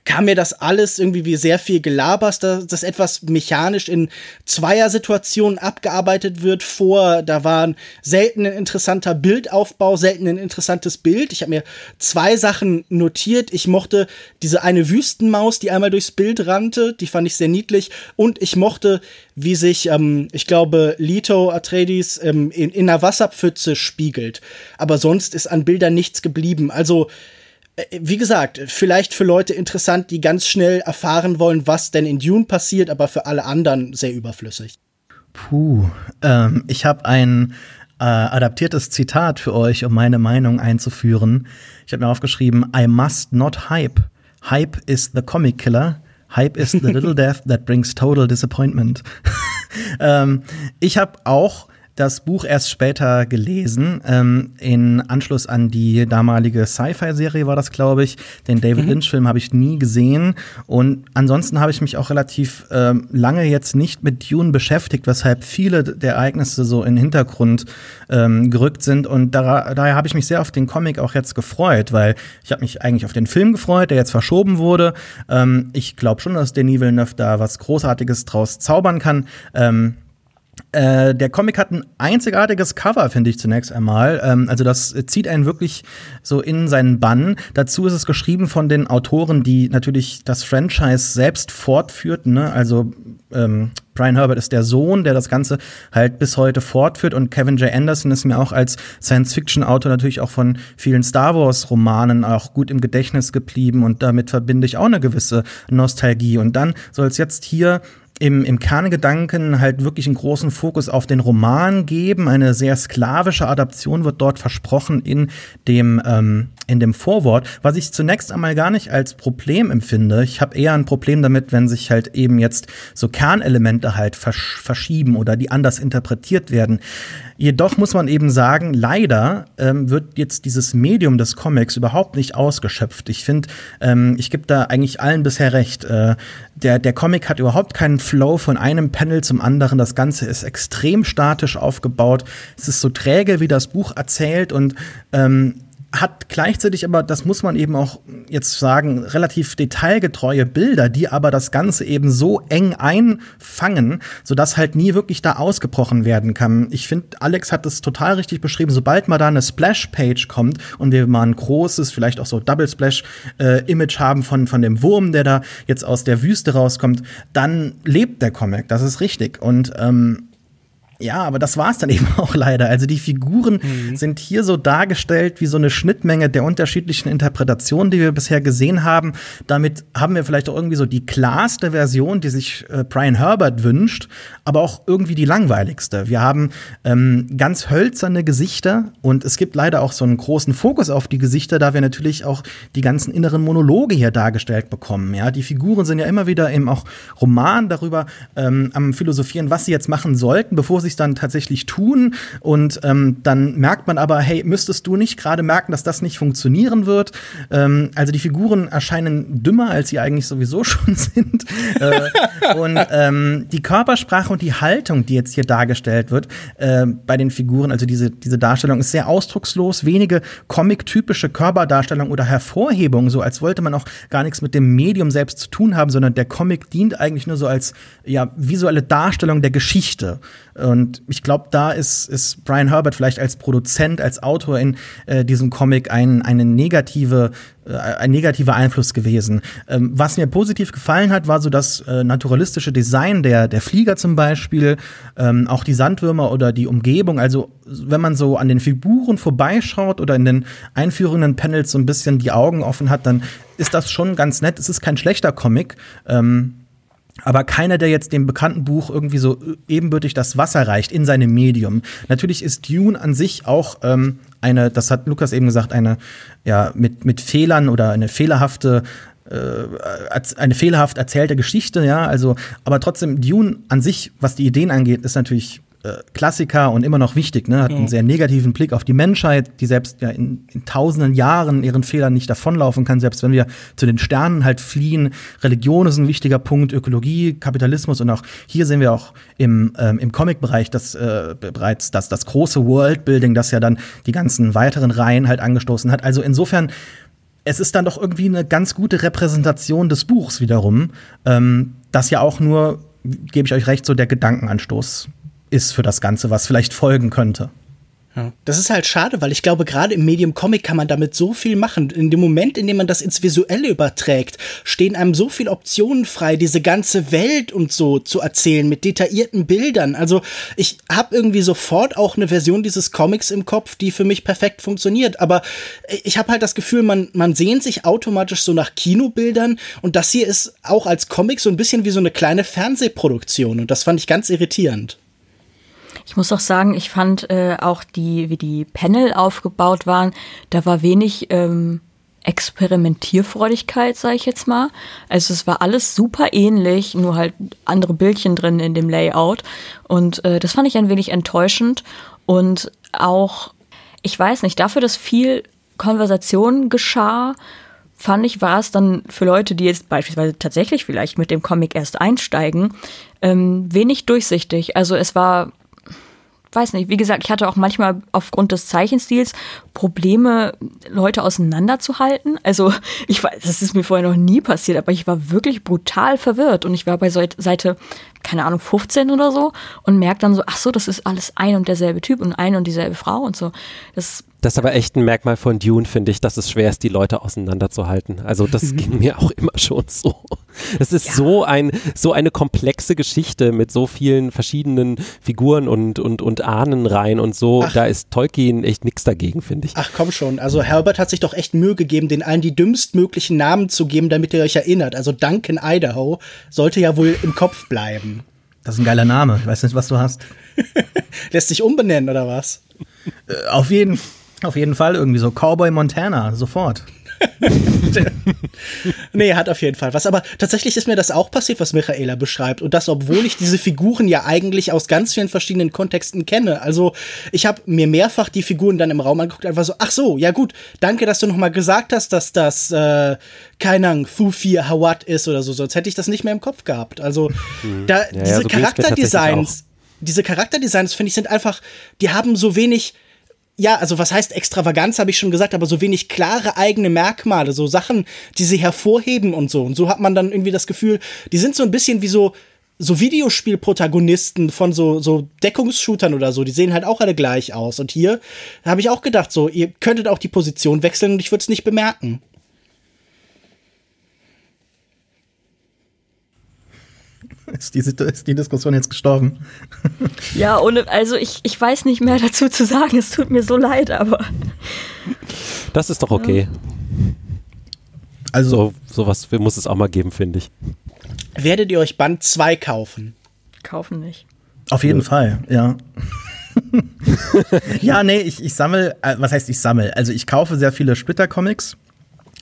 kam mir das alles irgendwie wie sehr viel Gelabers, dass das etwas mechanisch in Zweier-Situationen abgearbeitet wird vor. Da war selten ein interessanter Bildaufbau, selten ein interessantes Bild. Ich habe mir zwei Sachen notiert. Ich mochte diese eine Wüstenmaus, die einmal durchs Bild rannte, die fand ich sehr niedlich. Und ich mochte, wie sich, ähm, ich glaube, Lito Atreides ähm, in, in einer Wasserpfütze spiegelt. Aber sonst ist an Bildern nichts geblieben. Also wie gesagt, vielleicht für Leute interessant, die ganz schnell erfahren wollen, was denn in Dune passiert, aber für alle anderen sehr überflüssig. Puh, ähm, ich habe ein äh, adaptiertes Zitat für euch, um meine Meinung einzuführen. Ich habe mir aufgeschrieben: I must not hype. Hype is the comic killer. Hype is the little death that brings total disappointment. ähm, ich habe auch das Buch erst später gelesen. Ähm, in Anschluss an die damalige Sci-Fi-Serie war das, glaube ich. Den David mhm. Lynch-Film habe ich nie gesehen. Und ansonsten habe ich mich auch relativ ähm, lange jetzt nicht mit Dune beschäftigt, weshalb viele der Ereignisse so in den Hintergrund ähm, gerückt sind. Und da, daher habe ich mich sehr auf den Comic auch jetzt gefreut, weil ich habe mich eigentlich auf den Film gefreut, der jetzt verschoben wurde. Ähm, ich glaube schon, dass Denis Villeneuve da was Großartiges draus zaubern kann. Ähm, äh, der Comic hat ein einzigartiges Cover, finde ich zunächst einmal. Ähm, also das zieht einen wirklich so in seinen Bann. Dazu ist es geschrieben von den Autoren, die natürlich das Franchise selbst fortführten. Ne? Also ähm, Brian Herbert ist der Sohn, der das Ganze halt bis heute fortführt und Kevin J. Anderson ist mir auch als Science-Fiction-Autor natürlich auch von vielen Star Wars-Romanen auch gut im Gedächtnis geblieben und damit verbinde ich auch eine gewisse Nostalgie. Und dann soll es jetzt hier im, im Kerngedanken halt wirklich einen großen Fokus auf den Roman geben. Eine sehr sklavische Adaption wird dort versprochen in dem, ähm, in dem Vorwort, was ich zunächst einmal gar nicht als Problem empfinde. Ich habe eher ein Problem damit, wenn sich halt eben jetzt so Kernelemente halt versch verschieben oder die anders interpretiert werden. Jedoch muss man eben sagen, leider ähm, wird jetzt dieses Medium des Comics überhaupt nicht ausgeschöpft. Ich finde, ähm, ich gebe da eigentlich allen bisher recht. Äh, der, der Comic hat überhaupt keinen Flow von einem Panel zum anderen. Das Ganze ist extrem statisch aufgebaut. Es ist so träge, wie das Buch erzählt und ähm, hat gleichzeitig aber, das muss man eben auch jetzt sagen, relativ detailgetreue Bilder, die aber das Ganze eben so eng einfangen, sodass halt nie wirklich da ausgebrochen werden kann. Ich finde, Alex hat das total richtig beschrieben. Sobald mal da eine Splash-Page kommt und wir mal ein großes, vielleicht auch so Double-Splash-Image äh, haben von, von dem Wurm, der da jetzt aus der Wüste rauskommt, dann lebt der Comic. Das ist richtig. Und ähm, ja, aber das war's dann eben auch leider. Also die Figuren mhm. sind hier so dargestellt wie so eine Schnittmenge der unterschiedlichen Interpretationen, die wir bisher gesehen haben. Damit haben wir vielleicht auch irgendwie so die klarste Version, die sich äh, Brian Herbert wünscht, aber auch irgendwie die langweiligste. Wir haben ähm, ganz hölzerne Gesichter und es gibt leider auch so einen großen Fokus auf die Gesichter, da wir natürlich auch die ganzen inneren Monologe hier dargestellt bekommen. Ja, die Figuren sind ja immer wieder eben auch Roman darüber ähm, am Philosophieren, was sie jetzt machen sollten, bevor sie sie dann tatsächlich tun. Und ähm, dann merkt man aber, hey, müsstest du nicht gerade merken, dass das nicht funktionieren wird? Ähm, also die Figuren erscheinen dümmer, als sie eigentlich sowieso schon sind. äh, und ähm, die Körpersprache und die Haltung, die jetzt hier dargestellt wird äh, bei den Figuren, also diese, diese Darstellung ist sehr ausdruckslos, wenige comic-typische Körperdarstellung oder Hervorhebung, so als wollte man auch gar nichts mit dem Medium selbst zu tun haben, sondern der Comic dient eigentlich nur so als ja, visuelle Darstellung der Geschichte. Und ich glaube, da ist, ist Brian Herbert vielleicht als Produzent, als Autor in äh, diesem Comic ein, eine negative, äh, ein negativer Einfluss gewesen. Ähm, was mir positiv gefallen hat, war so das äh, naturalistische Design der, der Flieger zum Beispiel, ähm, auch die Sandwürmer oder die Umgebung. Also wenn man so an den Figuren vorbeischaut oder in den einführenden Panels so ein bisschen die Augen offen hat, dann ist das schon ganz nett. Es ist kein schlechter Comic. Ähm, aber keiner, der jetzt dem bekannten Buch irgendwie so ebenbürtig das Wasser reicht in seinem Medium. Natürlich ist Dune an sich auch ähm, eine, das hat Lukas eben gesagt, eine ja mit mit Fehlern oder eine fehlerhafte äh, eine fehlerhaft erzählte Geschichte, ja, also, aber trotzdem, Dune an sich, was die Ideen angeht, ist natürlich äh, Klassiker und immer noch wichtig, ne? hat einen sehr negativen Blick auf die Menschheit, die selbst ja in, in, tausenden Jahren ihren Fehlern nicht davonlaufen kann, selbst wenn wir zu den Sternen halt fliehen. Religion ist ein wichtiger Punkt, Ökologie, Kapitalismus und auch hier sehen wir auch im, ähm, im Comic-Bereich das, äh, bereits das, das große Worldbuilding, das ja dann die ganzen weiteren Reihen halt angestoßen hat. Also insofern es ist dann doch irgendwie eine ganz gute Repräsentation des Buchs wiederum, ähm, das ja auch nur, gebe ich euch recht, so der Gedankenanstoß ist für das Ganze, was vielleicht folgen könnte. Das ist halt schade, weil ich glaube, gerade im Medium Comic kann man damit so viel machen. In dem Moment, in dem man das ins Visuelle überträgt, stehen einem so viele Optionen frei, diese ganze Welt und so zu erzählen mit detaillierten Bildern. Also ich habe irgendwie sofort auch eine Version dieses Comics im Kopf, die für mich perfekt funktioniert. Aber ich habe halt das Gefühl, man, man sehnt sich automatisch so nach Kinobildern und das hier ist auch als Comic so ein bisschen wie so eine kleine Fernsehproduktion und das fand ich ganz irritierend. Ich muss auch sagen, ich fand äh, auch die, wie die Panel aufgebaut waren, da war wenig ähm, Experimentierfreudigkeit, sage ich jetzt mal. Also es war alles super ähnlich, nur halt andere Bildchen drin in dem Layout. Und äh, das fand ich ein wenig enttäuschend. Und auch, ich weiß nicht, dafür, dass viel Konversation geschah, fand ich, war es dann für Leute, die jetzt beispielsweise tatsächlich vielleicht mit dem Comic erst einsteigen, ähm, wenig durchsichtig. Also es war weiß nicht, wie gesagt, ich hatte auch manchmal aufgrund des Zeichenstils Probleme, Leute auseinanderzuhalten. Also ich weiß, das ist mir vorher noch nie passiert, aber ich war wirklich brutal verwirrt und ich war bei Seite, keine Ahnung, 15 oder so und merke dann so, ach so, das ist alles ein und derselbe Typ und ein und dieselbe Frau und so. Das das ist aber echt ein Merkmal von Dune, finde ich, dass es schwer ist, die Leute auseinanderzuhalten. Also das mhm. ging mir auch immer schon so. Es ist ja. so ein, so eine komplexe Geschichte mit so vielen verschiedenen Figuren und, und, und Ahnenreihen und so. Ach. Da ist Tolkien echt nichts dagegen, finde ich. Ach komm schon. Also Herbert hat sich doch echt Mühe gegeben, den allen die dümmstmöglichen Namen zu geben, damit ihr euch erinnert. Also Duncan Idaho sollte ja wohl im Kopf bleiben. Das ist ein geiler Name. Ich weiß nicht, was du hast. Lässt sich umbenennen oder was? Äh, auf jeden. Auf jeden Fall irgendwie so Cowboy Montana, sofort. nee, hat auf jeden Fall was. Aber tatsächlich ist mir das auch passiert, was Michaela beschreibt. Und das, obwohl ich diese Figuren ja eigentlich aus ganz vielen verschiedenen Kontexten kenne. Also, ich habe mir mehrfach die Figuren dann im Raum angeguckt, einfach so, ach so, ja gut, danke, dass du nochmal gesagt hast, dass das, äh, keine Ahnung, Thufi Hawat ist oder so, sonst hätte ich das nicht mehr im Kopf gehabt. Also, mhm. da, ja, diese ja, so Charakterdesigns, diese Charakterdesigns, finde ich, sind einfach, die haben so wenig ja, also was heißt Extravaganz, habe ich schon gesagt, aber so wenig klare eigene Merkmale, so Sachen, die sie hervorheben und so. Und so hat man dann irgendwie das Gefühl, die sind so ein bisschen wie so, so Videospielprotagonisten von so, so Deckungsshootern oder so, die sehen halt auch alle gleich aus. Und hier habe ich auch gedacht, so, ihr könntet auch die Position wechseln und ich würde es nicht bemerken. Ist die, ist die Diskussion jetzt gestorben? Ja, ohne, also ich, ich weiß nicht mehr dazu zu sagen. Es tut mir so leid, aber. Das ist doch okay. Also, so, sowas muss es auch mal geben, finde ich. Werdet ihr euch Band 2 kaufen? Kaufen nicht. Auf jeden ja. Fall, ja. ja, nee, ich, ich sammle, äh, was heißt ich sammle? Also ich kaufe sehr viele Splitter-Comics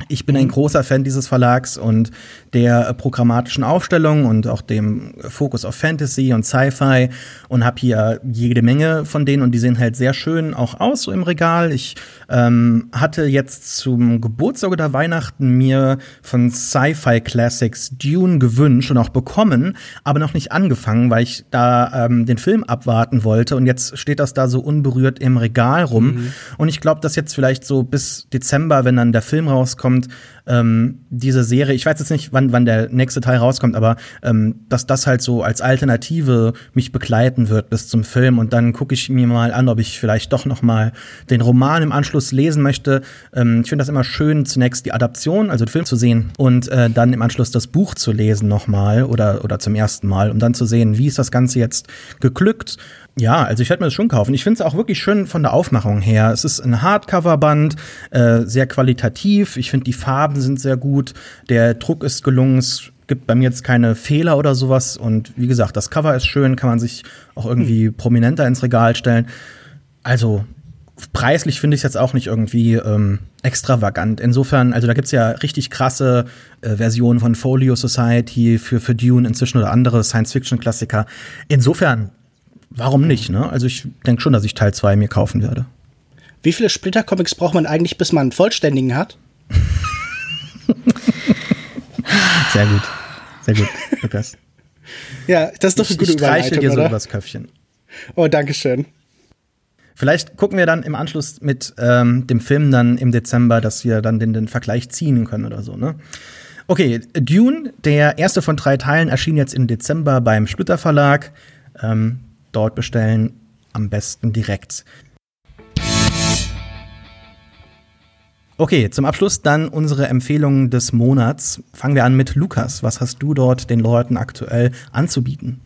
ich bin ein großer Fan dieses Verlags und der programmatischen Aufstellung und auch dem Fokus auf Fantasy und Sci-Fi und habe hier jede Menge von denen und die sehen halt sehr schön auch aus so im Regal. Ich ähm, hatte jetzt zum Geburtstag oder Weihnachten mir von Sci-Fi Classics Dune gewünscht und auch bekommen, aber noch nicht angefangen, weil ich da ähm, den Film abwarten wollte und jetzt steht das da so unberührt im Regal rum mhm. und ich glaube, dass jetzt vielleicht so bis Dezember, wenn dann der Film rauskommt, rauskommt, ähm, diese Serie, ich weiß jetzt nicht, wann, wann der nächste Teil rauskommt, aber ähm, dass das halt so als Alternative mich begleiten wird bis zum Film und dann gucke ich mir mal an, ob ich vielleicht doch noch mal den Roman im Anschluss lesen möchte. Ähm, ich finde das immer schön, zunächst die Adaption, also den Film zu sehen und äh, dann im Anschluss das Buch zu lesen nochmal oder, oder zum ersten Mal, um dann zu sehen, wie ist das Ganze jetzt geglückt ja, also ich werde mir das schon kaufen. Ich finde es auch wirklich schön von der Aufmachung her. Es ist ein Hardcover-Band, äh, sehr qualitativ. Ich finde, die Farben sind sehr gut. Der Druck ist gelungen. Es gibt bei mir jetzt keine Fehler oder sowas. Und wie gesagt, das Cover ist schön, kann man sich auch irgendwie hm. prominenter ins Regal stellen. Also preislich finde ich es jetzt auch nicht irgendwie ähm, extravagant. Insofern, also da gibt es ja richtig krasse äh, Versionen von Folio Society für, für Dune inzwischen oder andere Science-Fiction-Klassiker. Insofern warum nicht? Ne? Also ich denke schon, dass ich Teil 2 mir kaufen werde. Wie viele Splitter-Comics braucht man eigentlich, bis man einen vollständigen hat? Sehr gut. Sehr gut, Lukas. ja, das ist doch eine gute ich, ich Überleitung, dir so übers Köpfchen. Oh, danke schön. Vielleicht gucken wir dann im Anschluss mit ähm, dem Film dann im Dezember, dass wir dann den, den Vergleich ziehen können oder so, ne? Okay, Dune, der erste von drei Teilen, erschien jetzt im Dezember beim Splitter Verlag. Ähm, dort bestellen, am besten direkt. Okay, zum Abschluss dann unsere Empfehlungen des Monats. Fangen wir an mit Lukas. Was hast du dort den Leuten aktuell anzubieten?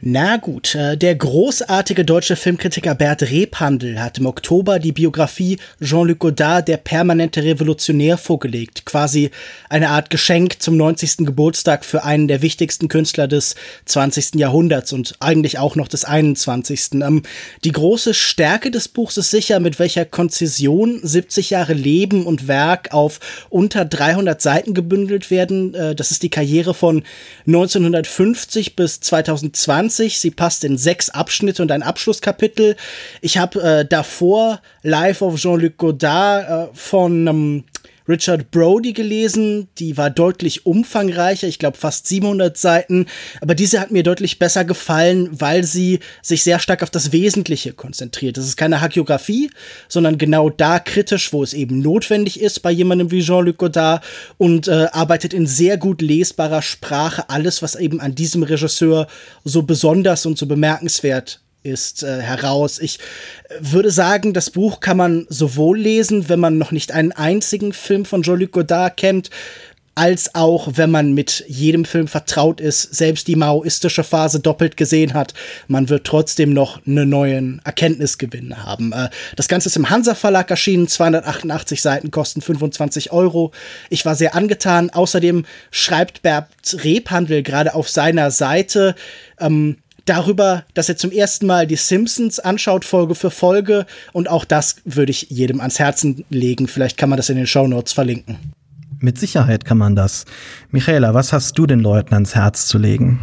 Na gut, äh, der großartige deutsche Filmkritiker Bert Rebhandel hat im Oktober die Biografie Jean-Luc Godard, der permanente Revolutionär, vorgelegt. Quasi eine Art Geschenk zum 90. Geburtstag für einen der wichtigsten Künstler des 20. Jahrhunderts und eigentlich auch noch des 21. Ähm, die große Stärke des Buchs ist sicher, mit welcher Konzession 70 Jahre Leben und Werk auf unter 300 Seiten gebündelt werden. Äh, das ist die Karriere von 1950 bis 2020 20. Sie passt in sechs Abschnitte und ein Abschlusskapitel. Ich habe äh, davor Life of Jean-Luc Godard äh, von ähm, Richard Brody gelesen. Die war deutlich umfangreicher, ich glaube fast 700 Seiten. Aber diese hat mir deutlich besser gefallen, weil sie sich sehr stark auf das Wesentliche konzentriert. Das ist keine Hagiografie, sondern genau da kritisch, wo es eben notwendig ist bei jemandem wie Jean-Luc Godard und äh, arbeitet in sehr gut lesbarer Sprache alles, was eben an diesem Regisseur so besonders und so bemerkenswert ist äh, heraus. Ich würde sagen, das Buch kann man sowohl lesen, wenn man noch nicht einen einzigen Film von Jean-Luc Godard kennt, als auch wenn man mit jedem Film vertraut ist, selbst die maoistische Phase doppelt gesehen hat, man wird trotzdem noch eine neuen Erkenntnisgewinn haben. Äh, das Ganze ist im Hansa Verlag erschienen, 288 Seiten kosten 25 Euro. Ich war sehr angetan. Außerdem schreibt Bert Rebhandel gerade auf seiner Seite, ähm, darüber, dass er zum ersten Mal die Simpsons anschaut, Folge für Folge. Und auch das würde ich jedem ans Herzen legen. Vielleicht kann man das in den Show Notes verlinken. Mit Sicherheit kann man das. Michaela, was hast du den Leuten ans Herz zu legen?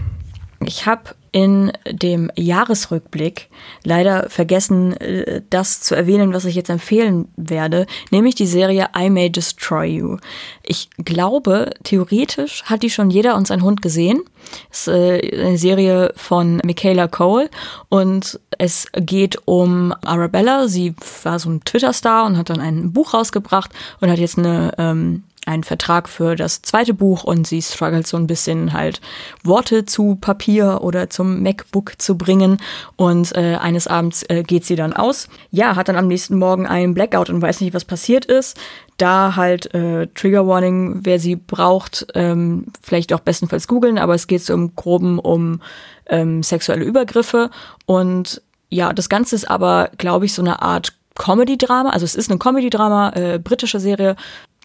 Ich habe in dem Jahresrückblick leider vergessen, äh, das zu erwähnen, was ich jetzt empfehlen werde, nämlich die Serie I May Destroy You. Ich glaube, theoretisch hat die schon jeder und sein Hund gesehen. Es ist äh, eine Serie von Michaela Cole und es geht um Arabella. Sie war so ein Twitter-Star und hat dann ein Buch rausgebracht und hat jetzt eine ähm, einen Vertrag für das zweite Buch und sie struggelt so ein bisschen halt Worte zu Papier oder zum MacBook zu bringen und äh, eines Abends äh, geht sie dann aus. Ja, hat dann am nächsten Morgen einen Blackout und weiß nicht, was passiert ist. Da halt äh, Trigger Warning, wer sie braucht, ähm, vielleicht auch bestenfalls googeln, aber es geht so im Groben um ähm, sexuelle Übergriffe und ja, das Ganze ist aber, glaube ich, so eine Art Comedy-Drama. Also es ist eine Comedy-Drama, äh, britische Serie,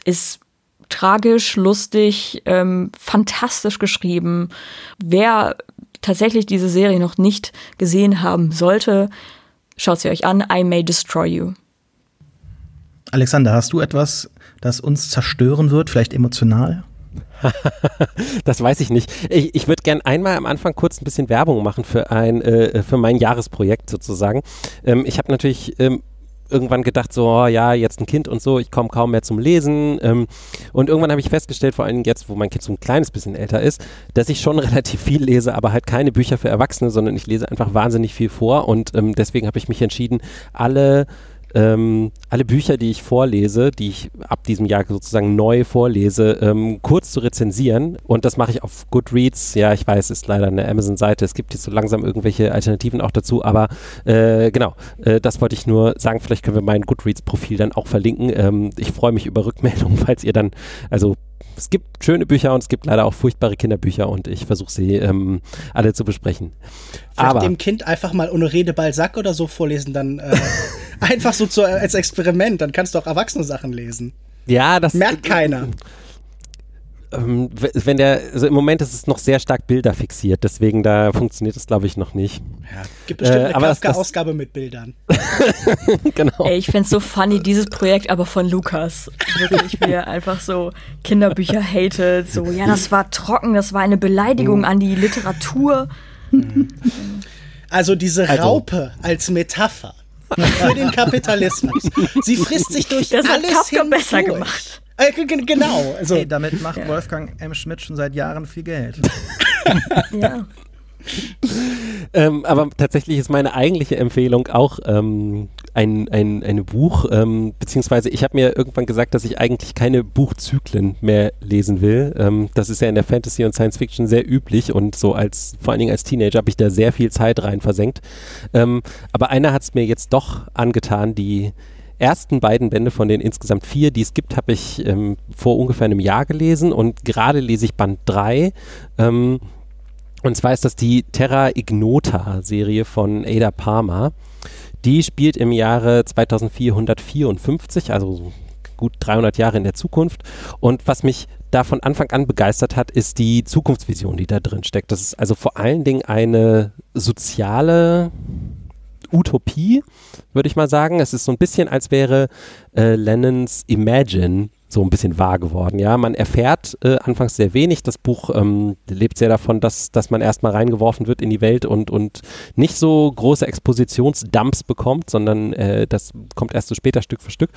ist tragisch, lustig, ähm, fantastisch geschrieben. Wer tatsächlich diese Serie noch nicht gesehen haben sollte, schaut sie euch an. I May Destroy You. Alexander, hast du etwas, das uns zerstören wird, vielleicht emotional? das weiß ich nicht. Ich, ich würde gerne einmal am Anfang kurz ein bisschen Werbung machen für ein äh, für mein Jahresprojekt sozusagen. Ähm, ich habe natürlich ähm, irgendwann gedacht, so, oh, ja, jetzt ein Kind und so, ich komme kaum mehr zum Lesen. Ähm, und irgendwann habe ich festgestellt, vor allem jetzt, wo mein Kind so ein kleines bisschen älter ist, dass ich schon relativ viel lese, aber halt keine Bücher für Erwachsene, sondern ich lese einfach wahnsinnig viel vor. Und ähm, deswegen habe ich mich entschieden, alle ähm, alle Bücher, die ich vorlese, die ich ab diesem Jahr sozusagen neu vorlese, ähm, kurz zu rezensieren. Und das mache ich auf Goodreads. Ja, ich weiß, ist leider eine Amazon-Seite. Es gibt jetzt so langsam irgendwelche Alternativen auch dazu. Aber äh, genau, äh, das wollte ich nur sagen. Vielleicht können wir mein Goodreads-Profil dann auch verlinken. Ähm, ich freue mich über Rückmeldungen, falls ihr dann, also es gibt schöne Bücher und es gibt leider auch furchtbare Kinderbücher und ich versuche sie ähm, alle zu besprechen. Vielleicht Aber dem Kind einfach mal Honoré de Balzac oder so vorlesen, dann äh, einfach so zu, als Experiment, dann kannst du auch erwachsene Sachen lesen. Ja, das merkt keiner ähm, wenn der, also im Moment ist es noch sehr stark Bilder fixiert, deswegen da funktioniert es, glaube ich, noch nicht. Ja, gibt bestimmt eine äh, Kafka-Ausgabe mit Bildern. genau. Ey, ich finde es so funny, dieses Projekt aber von Lukas. Wirklich, wie er einfach so Kinderbücher hatet. So, ja, das war trocken, das war eine Beleidigung mhm. an die Literatur. Mhm. Also diese also. Raupe als Metapher für den Kapitalismus. Sie frisst sich durch das alles hat Kafka besser gemacht. Äh, genau. Also, hey, damit macht ja. Wolfgang M. Schmidt schon seit Jahren viel Geld. ja. ähm, aber tatsächlich ist meine eigentliche Empfehlung auch ähm, ein, ein, ein Buch, ähm, beziehungsweise ich habe mir irgendwann gesagt, dass ich eigentlich keine Buchzyklen mehr lesen will. Ähm, das ist ja in der Fantasy und Science Fiction sehr üblich und so als, vor allen Dingen als Teenager habe ich da sehr viel Zeit rein versenkt. Ähm, aber einer hat es mir jetzt doch angetan, die ersten beiden Bände von den insgesamt vier, die es gibt, habe ich ähm, vor ungefähr einem Jahr gelesen und gerade lese ich Band 3. Und zwar ist das die Terra Ignota-Serie von Ada Palmer. Die spielt im Jahre 2454, also gut 300 Jahre in der Zukunft. Und was mich da von Anfang an begeistert hat, ist die Zukunftsvision, die da drin steckt. Das ist also vor allen Dingen eine soziale Utopie, würde ich mal sagen. Es ist so ein bisschen, als wäre äh, Lennons Imagine so ein bisschen wahr geworden. Ja, man erfährt äh, anfangs sehr wenig. Das Buch ähm, lebt sehr davon, dass, dass man erstmal reingeworfen wird in die Welt und, und nicht so große Expositionsdumps bekommt, sondern äh, das kommt erst so später Stück für Stück.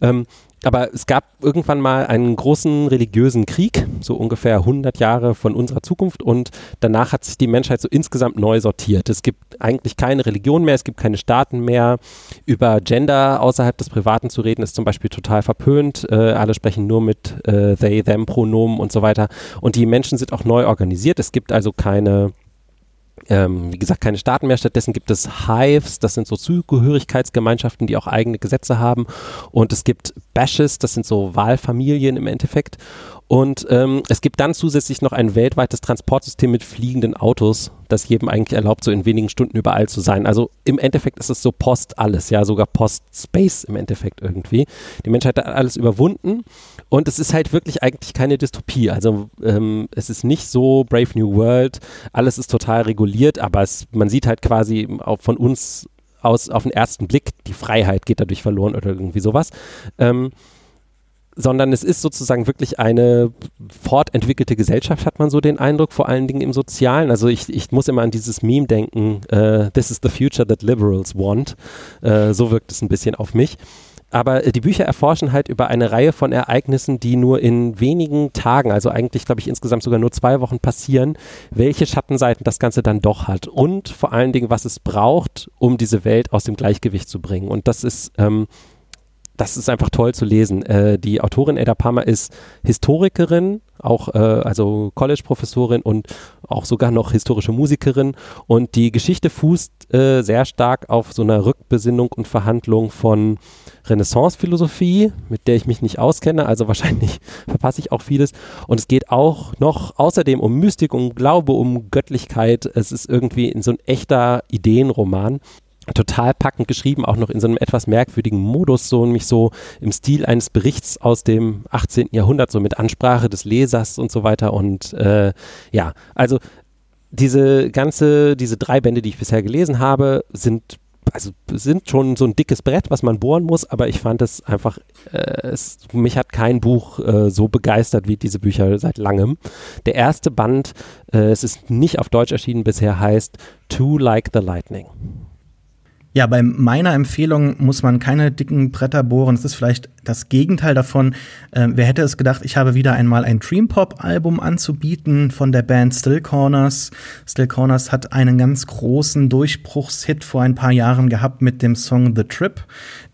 Ähm, aber es gab irgendwann mal einen großen religiösen Krieg, so ungefähr 100 Jahre von unserer Zukunft und danach hat sich die Menschheit so insgesamt neu sortiert. Es gibt eigentlich keine Religion mehr, es gibt keine Staaten mehr. Über Gender außerhalb des Privaten zu reden ist zum Beispiel total verpönt. Äh, alle sprechen nur mit äh, they, them Pronomen und so weiter. Und die Menschen sind auch neu organisiert. Es gibt also keine ähm, wie gesagt, keine Staaten mehr. Stattdessen gibt es Hives, das sind so Zugehörigkeitsgemeinschaften, die auch eigene Gesetze haben. Und es gibt Bashes, das sind so Wahlfamilien im Endeffekt. Und ähm, es gibt dann zusätzlich noch ein weltweites Transportsystem mit fliegenden Autos, das jedem eigentlich erlaubt, so in wenigen Stunden überall zu sein. Also im Endeffekt ist es so Post alles, ja, sogar Post-Space im Endeffekt irgendwie. Die Menschheit hat alles überwunden und es ist halt wirklich eigentlich keine Dystopie. Also ähm, es ist nicht so Brave New World, alles ist total reguliert, aber es, man sieht halt quasi auch von uns aus auf den ersten Blick, die Freiheit geht dadurch verloren oder irgendwie sowas. Ähm, sondern es ist sozusagen wirklich eine fortentwickelte Gesellschaft, hat man so den Eindruck, vor allen Dingen im Sozialen. Also ich, ich muss immer an dieses Meme denken, uh, this is the future that liberals want. Uh, so wirkt es ein bisschen auf mich. Aber äh, die Bücher erforschen halt über eine Reihe von Ereignissen, die nur in wenigen Tagen, also eigentlich glaube ich insgesamt sogar nur zwei Wochen passieren, welche Schattenseiten das Ganze dann doch hat und vor allen Dingen, was es braucht, um diese Welt aus dem Gleichgewicht zu bringen. Und das ist ähm, das ist einfach toll zu lesen. Äh, die Autorin Ada Palmer ist Historikerin, auch äh, also College-Professorin und auch sogar noch historische Musikerin. Und die Geschichte fußt äh, sehr stark auf so einer Rückbesinnung und Verhandlung von Renaissance-Philosophie, mit der ich mich nicht auskenne, also wahrscheinlich verpasse ich auch vieles. Und es geht auch noch außerdem um Mystik, um Glaube, um Göttlichkeit. Es ist irgendwie so ein echter Ideenroman total packend geschrieben, auch noch in so einem etwas merkwürdigen Modus, so nämlich so im Stil eines Berichts aus dem 18. Jahrhundert, so mit Ansprache des Lesers und so weiter. Und äh, ja, also diese ganze, diese drei Bände, die ich bisher gelesen habe, sind also sind schon so ein dickes Brett, was man bohren muss, aber ich fand es einfach, äh, es, mich hat kein Buch äh, so begeistert wie diese Bücher seit langem. Der erste Band, äh, es ist nicht auf Deutsch erschienen bisher, heißt Too Like the Lightning. Ja, bei meiner Empfehlung muss man keine dicken Bretter bohren. Es ist vielleicht das Gegenteil davon. Äh, wer hätte es gedacht, ich habe wieder einmal ein Dream Pop Album anzubieten von der Band Still Corners. Still Corners hat einen ganz großen Durchbruchshit vor ein paar Jahren gehabt mit dem Song The Trip,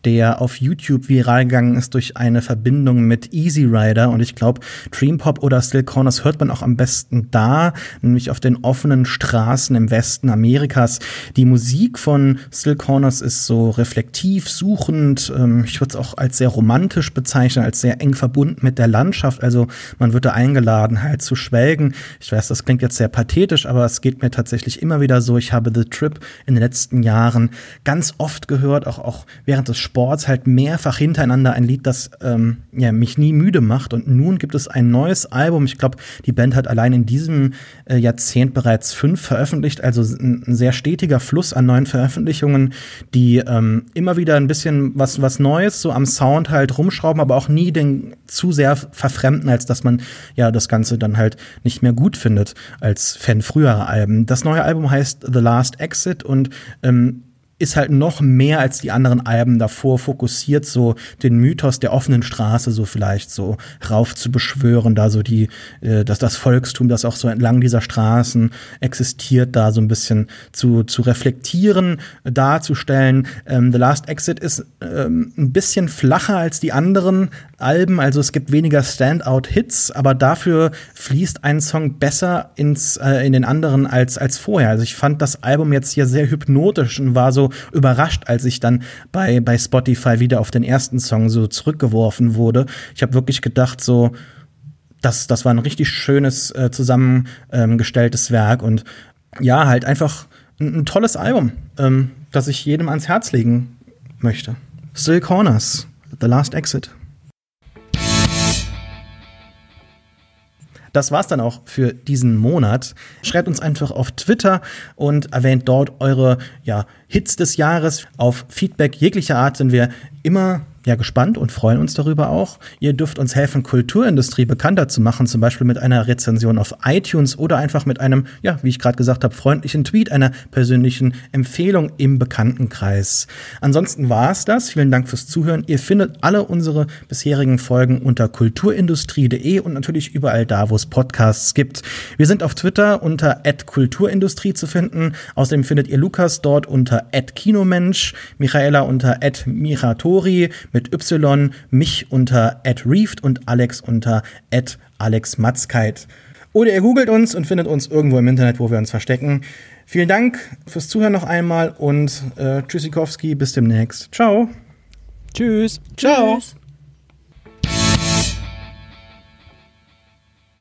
der auf YouTube viral gegangen ist durch eine Verbindung mit Easy Rider. Und ich glaube, Dream Pop oder Still Corners hört man auch am besten da, nämlich auf den offenen Straßen im Westen Amerikas. Die Musik von Still Corners ist so reflektiv, suchend. Ähm, ich würde es auch als sehr romantisch bezeichnen, als sehr eng verbunden mit der Landschaft. Also man wird da eingeladen, halt zu schwelgen. Ich weiß, das klingt jetzt sehr pathetisch, aber es geht mir tatsächlich immer wieder so. Ich habe The Trip in den letzten Jahren ganz oft gehört, auch, auch während des Sports halt mehrfach hintereinander ein Lied, das ähm, ja, mich nie müde macht. Und nun gibt es ein neues Album. Ich glaube, die Band hat allein in diesem äh, Jahrzehnt bereits fünf veröffentlicht, also ein, ein, sehr stetiger Fluss an neuen Veröffentlichungen, die ähm, immer wieder ein bisschen was, was Neues so am Sound halt rumschrauben, aber auch nie den zu sehr verfremden, als dass man ja das Ganze dann halt nicht mehr gut findet als Fan früherer Alben. Das neue Album heißt The Last Exit und ähm, ist halt noch mehr als die anderen Alben davor fokussiert, so den Mythos der offenen Straße so vielleicht so rauf zu beschwören, da so die, äh, dass das Volkstum, das auch so entlang dieser Straßen existiert, da so ein bisschen zu, zu reflektieren, darzustellen. Ähm, The Last Exit ist ähm, ein bisschen flacher als die anderen Alben, also es gibt weniger Standout-Hits, aber dafür fließt ein Song besser ins, äh, in den anderen als, als vorher. Also ich fand das Album jetzt hier sehr hypnotisch und war so überrascht, als ich dann bei, bei Spotify wieder auf den ersten Song so zurückgeworfen wurde. Ich habe wirklich gedacht, so, das, das war ein richtig schönes, äh, zusammengestelltes Werk und ja, halt einfach ein, ein tolles Album, ähm, das ich jedem ans Herz legen möchte. Still Corners, The Last Exit. Das war's dann auch für diesen Monat. Schreibt uns einfach auf Twitter und erwähnt dort eure ja, Hits des Jahres. Auf Feedback jeglicher Art sind wir immer ja gespannt und freuen uns darüber auch. Ihr dürft uns helfen, Kulturindustrie bekannter zu machen, zum Beispiel mit einer Rezension auf iTunes oder einfach mit einem, ja, wie ich gerade gesagt habe, freundlichen Tweet, einer persönlichen Empfehlung im Bekanntenkreis. Ansonsten war es das. Vielen Dank fürs Zuhören. Ihr findet alle unsere bisherigen Folgen unter kulturindustrie.de und natürlich überall da, wo es Podcasts gibt. Wir sind auf Twitter unter @kulturindustrie zu finden. Außerdem findet ihr Lukas dort unter @kinomensch, Michaela unter @miratori mit Y, mich unter @reeft und Alex unter @alexmatzkeit. Oder ihr googelt uns und findet uns irgendwo im Internet, wo wir uns verstecken. Vielen Dank fürs Zuhören noch einmal und äh, Tschüssikowski, bis demnächst. Ciao. Tschüss. Ciao. Tschüss.